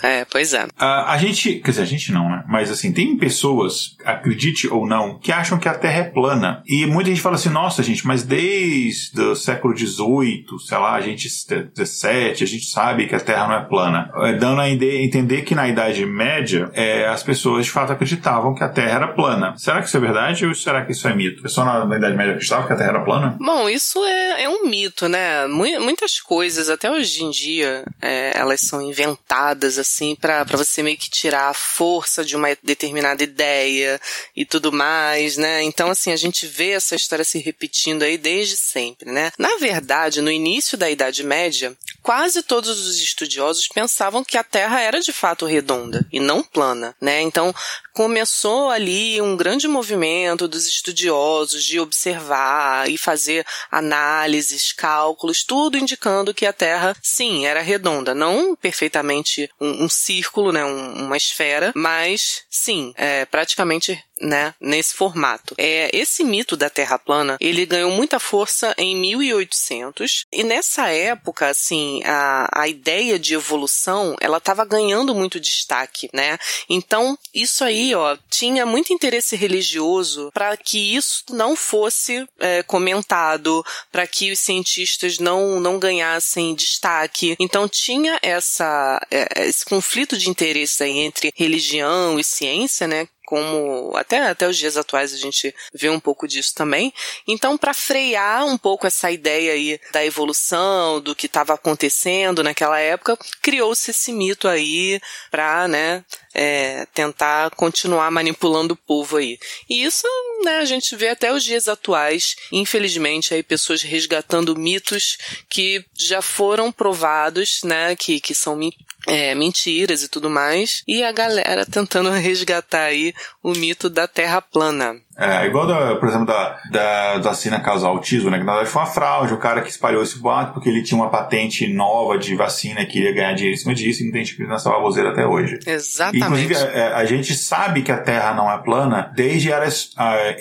É, pois é. A, a gente, quer dizer, a gente não, né? Mas assim, tem pessoas, acredite ou não, que acham que a Terra é plana. E muita gente fala assim, nossa, gente, mas desde o século XVIII, sei lá, a gente, 17, a gente sabe que a Terra não é plana. É, dando a entender que na Idade Média, é, as pessoas de fato acreditavam que a Terra era plana. Será que isso é verdade ou será que isso é mito? A pessoa na, na Idade Média acreditava que a Terra era plana? Bom, isso é, é um mito, né? Muitas coisas, até hoje em dia, é, elas são inventadas, assim, para você meio que tirar a força de uma determinada ideia e tudo mais, né? Então, assim, a gente vê essa história se repetindo aí desde sempre, né? Na verdade, no início da Idade Média, quase todos os estudiosos pensavam que a Terra era de fato redonda e não plana, né? Então, começou ali um grande movimento dos estudiosos de observar e fazer análises, cálculos, tudo indicando que a Terra, sim, era redonda, não perfeitamente um, um círculo, né, um, uma esfera, mas sim, é, praticamente né, nesse formato. É, esse mito da Terra plana, ele ganhou muita força em 1800 e nessa época, assim, a, a ideia de evolução, ela estava ganhando muito destaque, né? Então, isso aí, ó, tinha muito interesse religioso para que isso não fosse é, comentado, para que os cientistas não, não ganhassem destaque. Então, tinha essa, é, esse conflito de interesse aí entre religião e ciência, né? Como até, até os dias atuais a gente vê um pouco disso também. Então, para frear um pouco essa ideia aí da evolução, do que estava acontecendo naquela época, criou-se esse mito aí para, né, é, tentar continuar manipulando o povo aí. E isso, né, a gente vê até os dias atuais, infelizmente, aí pessoas resgatando mitos que já foram provados, né, que, que são é, mentiras e tudo mais, e a galera tentando resgatar aí o mito da Terra plana. É, igual, da, por exemplo, da, da vacina causa autismo, né? Que na verdade foi uma fraude, o cara que espalhou esse boato porque ele tinha uma patente nova de vacina e queria ganhar dinheiro em cima disso e não tem tipo nessa baboseira até hoje. Exatamente. Inclusive, a, a, gente sabe que a Terra não é plana desde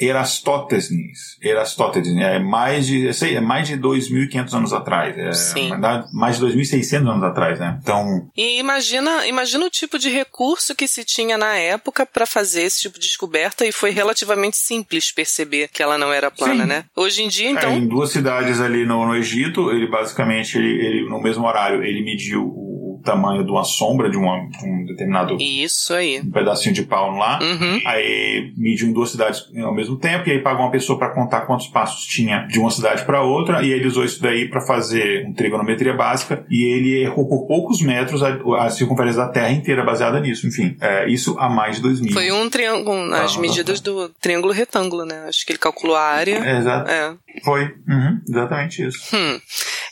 Erastótenes. Erastótenes, é mais de, sei, é mais de 2.500 anos atrás. É, Sim. Mais de 2.600 anos atrás, né? Então... E imagina, imagina o tipo de recurso que se tinha na época para fazer esse tipo de descoberta e foi relativamente simples perceber que ela não era plana, Sim. né? Hoje em dia, então. É, em duas cidades ali no, no Egito, ele basicamente, ele, ele, no mesmo horário, ele mediu o tamanho de uma sombra de, uma, de um determinado. Isso aí. Um pedacinho de pau lá. Uhum. Aí mediu em duas cidades ao mesmo tempo, e aí pagou uma pessoa para contar quantos passos tinha de uma cidade para outra, e ele usou isso daí para fazer uma trigonometria básica, e ele errou por poucos metros a, a circunferência da Terra inteira baseada nisso. Enfim, é, isso há mais de 2000. Foi um triângulo, as ah, medidas do triângulo retângulo, né? Acho que ele calculou a área. É, exato. É. Foi, uhum, exatamente isso. Hum.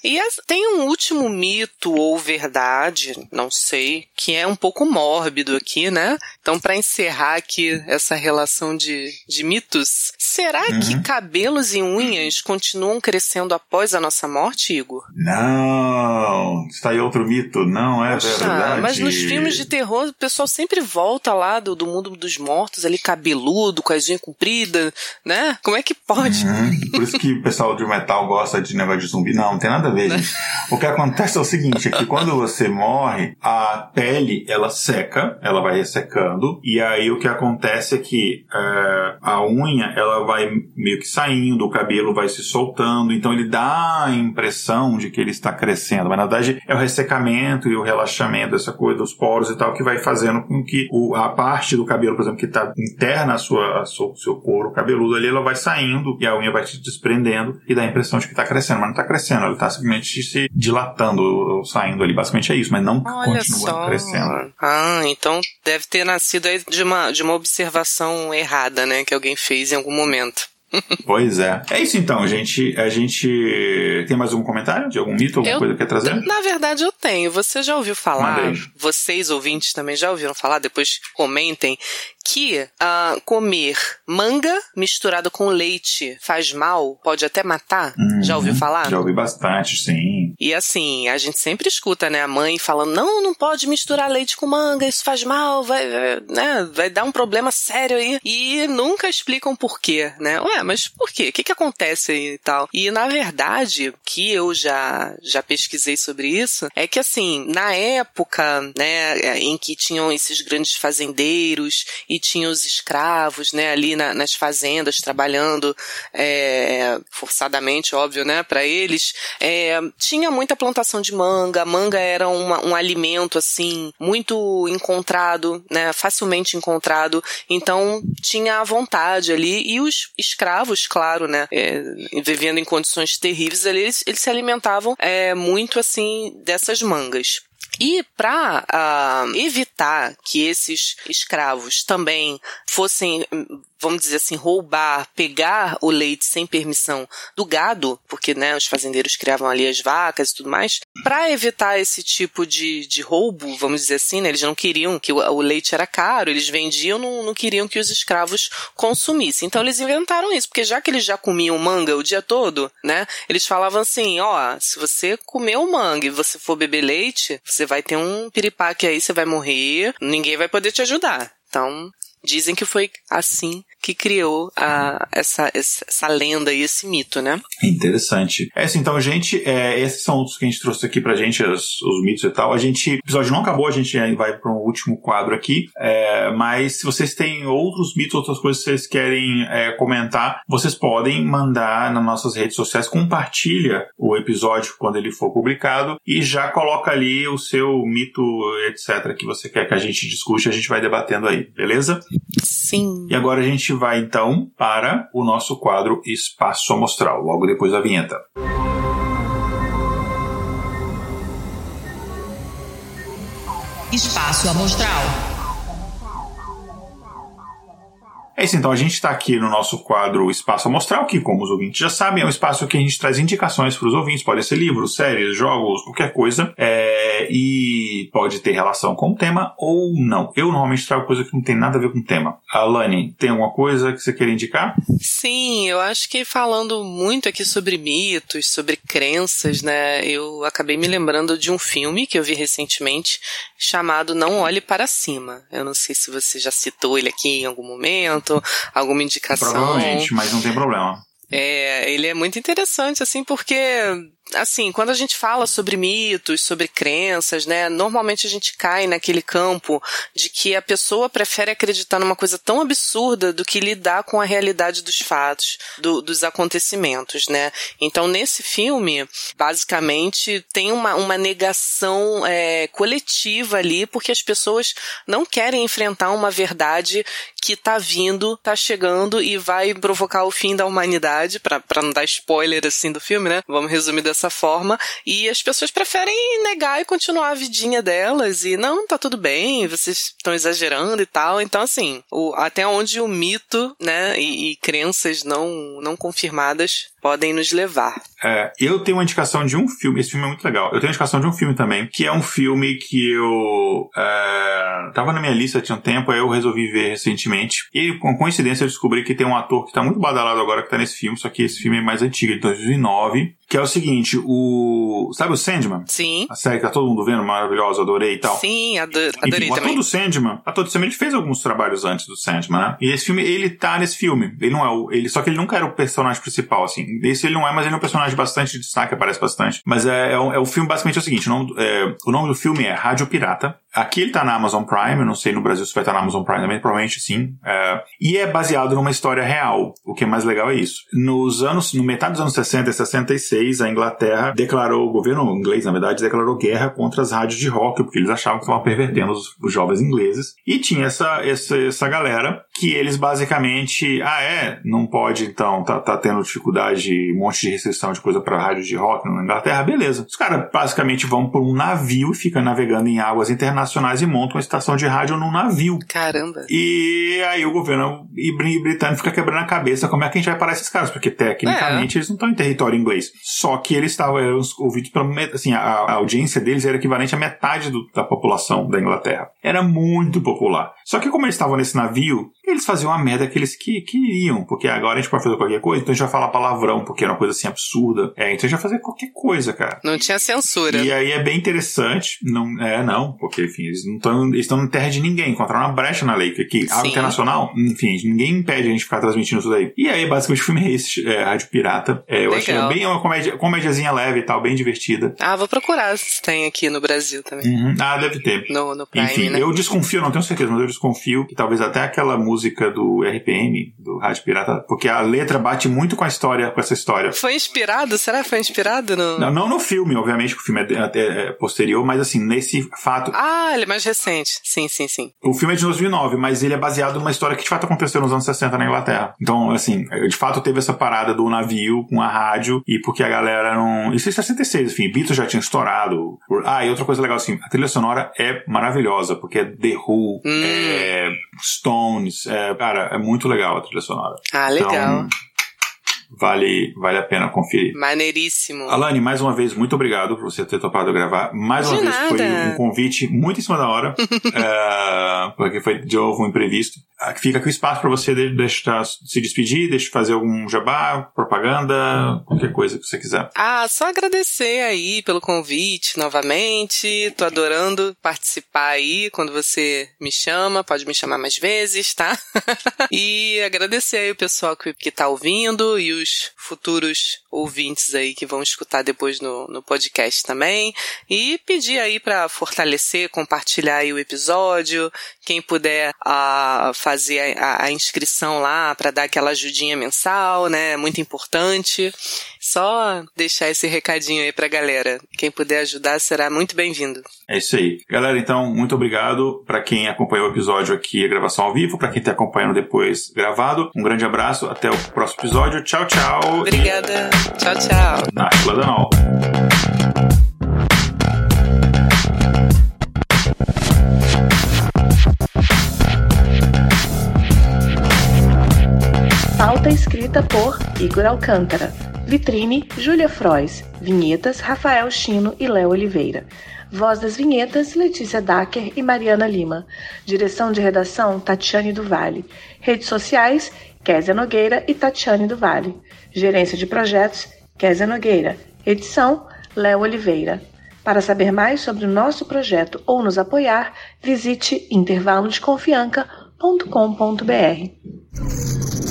E as, tem um último mito ou verdade, não sei, que é um pouco mórbido aqui, né? Então, para encerrar aqui essa relação de, de mitos, será uhum. que cabelos e unhas continuam crescendo após a nossa morte, Igor? Não, está aí outro mito, não é Poxa, verdade. Mas nos filmes de terror, o pessoal sempre volta lá do, do mundo dos mortos, ali cabeludo, com as unhas compridas, né? Como é que pode? Uhum. Por isso que o pessoal de metal gosta de negócio de zumbi. Não, não tem nada a ver, gente. o que acontece é o seguinte, é que quando você morre, a pele, ela seca, ela vai ressecando, e aí o que acontece é que é, a unha, ela vai meio que saindo, o cabelo vai se soltando, então ele dá a impressão de que ele está crescendo, mas na verdade é o ressecamento e o relaxamento dessa coisa dos poros e tal que vai fazendo com que o, a parte do cabelo, por exemplo, que está interna a sua, a sua, seu couro cabeludo ali, ela vai saindo e a unha vai se desprendendo e dá a impressão de que está crescendo, mas não está crescendo, ela está simplesmente se dilatando, saindo ali. Basicamente é isso, mas não Olha continua só. crescendo. Ah, então deve ter nascido de uma, de uma observação errada, né? Que alguém fez em algum momento. pois é. É isso então, gente. A gente tem mais algum comentário de algum mito, alguma eu, coisa que quer trazer? Na verdade, eu tenho. Você já ouviu falar? Vocês ouvintes também já ouviram falar? Depois comentem que uh, comer manga misturado com leite faz mal, pode até matar. Uhum, já ouviu falar? Já ouvi bastante, sim. E assim, a gente sempre escuta, né, a mãe falando: não, não pode misturar leite com manga, isso faz mal, vai, né, vai dar um problema sério aí. E nunca explicam por quê, né? Ué, mas por quê? O que, que acontece aí e tal? E na verdade, que eu já, já pesquisei sobre isso, é que assim, na época, né, em que tinham esses grandes fazendeiros e tinha os escravos, né, ali na, nas fazendas trabalhando é, forçadamente, óbvio, né, para eles. É, tinha muita plantação de manga. Manga era uma, um alimento assim muito encontrado, né, facilmente encontrado. Então tinha a vontade ali e os escravos, claro, né, é, vivendo em condições terríveis ali, eles, eles se alimentavam é, muito assim dessas mangas. E para uh, ah, evitar que esses escravos também fossem vamos dizer assim, roubar, pegar o leite sem permissão do gado, porque né, os fazendeiros criavam ali as vacas e tudo mais, para evitar esse tipo de, de roubo, vamos dizer assim, né, eles não queriam que o, o leite era caro, eles vendiam, não, não queriam que os escravos consumissem. Então eles inventaram isso, porque já que eles já comiam manga o dia todo, né, eles falavam assim, ó, se você comer o manga e você for beber leite, você vai ter um piripaque aí, você vai morrer, ninguém vai poder te ajudar. Então, dizem que foi assim que criou a, essa, essa lenda e esse mito, né? Interessante. É assim, então, gente, é, esses são os que a gente trouxe aqui pra gente, os, os mitos e tal. A gente, o episódio não acabou, a gente vai para um último quadro aqui, é, mas se vocês têm outros mitos, outras coisas que vocês querem é, comentar, vocês podem mandar nas nossas redes sociais, compartilha o episódio quando ele for publicado e já coloca ali o seu mito, etc, que você quer que a gente discute, a gente vai debatendo aí, beleza? Sim. E agora a gente gente vai então para o nosso quadro Espaço Amostral, logo depois da vinheta. Espaço Amostral. É isso, então a gente está aqui no nosso quadro Espaço Amostral, que, como os ouvintes já sabem, é um espaço que a gente traz indicações para os ouvintes, pode ser livros, séries, jogos, qualquer coisa, é, e pode ter relação com o tema ou não. Eu normalmente trago coisa que não tem nada a ver com o tema. Alane, tem alguma coisa que você queira indicar? Sim, eu acho que falando muito aqui sobre mitos, sobre crenças, né, eu acabei me lembrando de um filme que eu vi recentemente chamado Não Olhe Para Cima. Eu não sei se você já citou ele aqui em algum momento alguma indicação. Provavelmente, mas não tem problema. É, ele é muito interessante, assim, porque assim, quando a gente fala sobre mitos, sobre crenças, né, normalmente a gente cai naquele campo de que a pessoa prefere acreditar numa coisa tão absurda do que lidar com a realidade dos fatos, do, dos acontecimentos, né. Então, nesse filme, basicamente, tem uma, uma negação é, coletiva ali, porque as pessoas não querem enfrentar uma verdade que tá vindo, tá chegando e vai provocar o fim da humanidade, para não dar spoiler assim do filme, né? Vamos resumir dessa forma. E as pessoas preferem negar e continuar a vidinha delas e não, tá tudo bem, vocês estão exagerando e tal. Então, assim, o, até onde o mito, né, e, e crenças não, não confirmadas podem nos levar. É, eu tenho uma indicação de um filme, esse filme é muito legal. Eu tenho uma indicação de um filme também, que é um filme que eu é, tava na minha lista tinha um tempo, aí eu resolvi ver recentemente. E com coincidência eu descobri que tem um ator que tá muito badalado agora que tá nesse filme, só que esse filme é mais antigo, de 2009. Que é o seguinte, o. Sabe o Sandman? Sim. A série que tá todo mundo vendo, maravilhosa, adorei e tal. Sim, adorei Enfim, o ator do Sandman, o ator do Sandman, ele fez alguns trabalhos antes do Sandman, né? E esse filme, ele tá nesse filme. Ele não é o. Ele, só que ele nunca era o personagem principal, assim. Esse ele não é, mas ele é um personagem bastante de destaque, aparece bastante. Mas é, é, é filme basicamente é o seguinte: o nome, é, o nome do filme é Rádio Pirata. Aqui ele tá na Amazon Prime, eu não sei no Brasil se vai estar tá na Amazon Prime também, provavelmente sim. É, e é baseado numa história real. O que é mais legal é isso. Nos anos, no metade dos anos 60 e 66, a Inglaterra declarou, o governo inglês, na verdade, declarou guerra contra as rádios de rock, porque eles achavam que estavam pervertendo os, os, jovens ingleses. E tinha essa, essa, essa galera que eles basicamente, ah é, não pode então, tá, tá tendo dificuldade, um monte de restrição de coisa para rádio de rock na Inglaterra, beleza. Os caras basicamente vão por um navio e ficam navegando em águas internacionais e montam uma estação de rádio num navio. Caramba. E aí o governo britânico fica quebrando a cabeça como é que a gente vai parar esses caras, porque tecnicamente é. eles não estão em território inglês. Só que eles estavam ouvidos pela assim, a, a, audiência deles era equivalente a metade do, da população da Inglaterra. Era muito popular. Só que como eles estavam nesse navio, eles faziam a merda que eles que, queriam, porque agora a gente pode fazer qualquer coisa, então a gente vai falar palavrão, porque era uma coisa assim absurda. É, então a gente vai fazer qualquer coisa, cara. Não tinha censura. E aí é bem interessante, não é, não, porque, enfim, eles não estão estão em terra de ninguém, encontraram uma brecha na lei, que aqui, água internacional, enfim, ninguém impede a gente ficar transmitindo isso daí. E aí, basicamente, o filme é esse, é, Rádio Pirata. É, eu Legal. achei bem uma comédia, comédiazinha leve e tal, bem divertida. Ah, vou procurar se tem aqui no Brasil também. Uhum. Ah, deve ter. No, no Prime, Enfim, né? eu desconfio, não tenho certeza, mas eu desconfio que talvez até aquela música do RPM, do Rádio Pirata, porque a letra bate muito com a história, com essa história. Foi inspirado? Será que foi inspirado no. Não, não no filme, obviamente, que o filme é, é, é, posterior, mas assim, nesse fato. Ah, ele é mais recente. Sim, sim, sim. O filme é de 2009, mas ele é baseado numa história que de fato aconteceu nos anos 60 na Inglaterra. Então, assim, de fato teve essa parada do navio com a rádio e porque a galera não. Isso é 66, enfim, Beatles já tinha estourado. Ah, e outra coisa legal, assim, a trilha sonora é maravilhosa, porque é The Who, hum. é Stones, é, cara, é muito legal a trilha sonora. Ah, legal. Então, vale, vale a pena conferir. Maneiríssimo. Alane, mais uma vez, muito obrigado por você ter topado gravar. Mais de uma nada. vez, foi um convite muito em cima da hora, é, porque foi de novo um imprevisto. Fica aqui o espaço para você deixar se despedir, deixa fazer algum jabá, propaganda, qualquer coisa que você quiser. Ah, só agradecer aí pelo convite novamente. Tô adorando participar aí quando você me chama, pode me chamar mais vezes, tá? e agradecer aí o pessoal que, que tá ouvindo e os futuros ouvintes aí que vão escutar depois no, no podcast também. E pedir aí para fortalecer, compartilhar aí o episódio. Quem puder uh, fazer a, a inscrição lá para dar aquela ajudinha mensal, né? É muito importante. Só deixar esse recadinho aí pra galera. Quem puder ajudar será muito bem-vindo. É isso aí. Galera, então, muito obrigado para quem acompanhou o episódio aqui, a gravação ao vivo, para quem está acompanhando depois gravado. Um grande abraço, até o próximo episódio. Tchau, tchau. Obrigada. Tchau, tchau. Ashla Danol. Pauta escrita por Igor Alcântara. Vitrine, Júlia Frois. Vinhetas, Rafael Chino e Léo Oliveira. Voz das vinhetas, Letícia Dacker e Mariana Lima. Direção de redação, Tatiane do Vale. Redes sociais, Kézia Nogueira e Tatiane do Vale. Gerência de projetos, Kézia Nogueira. Edição, Léo Oliveira. Para saber mais sobre o nosso projeto ou nos apoiar, visite intervalodeconfianca.com.br.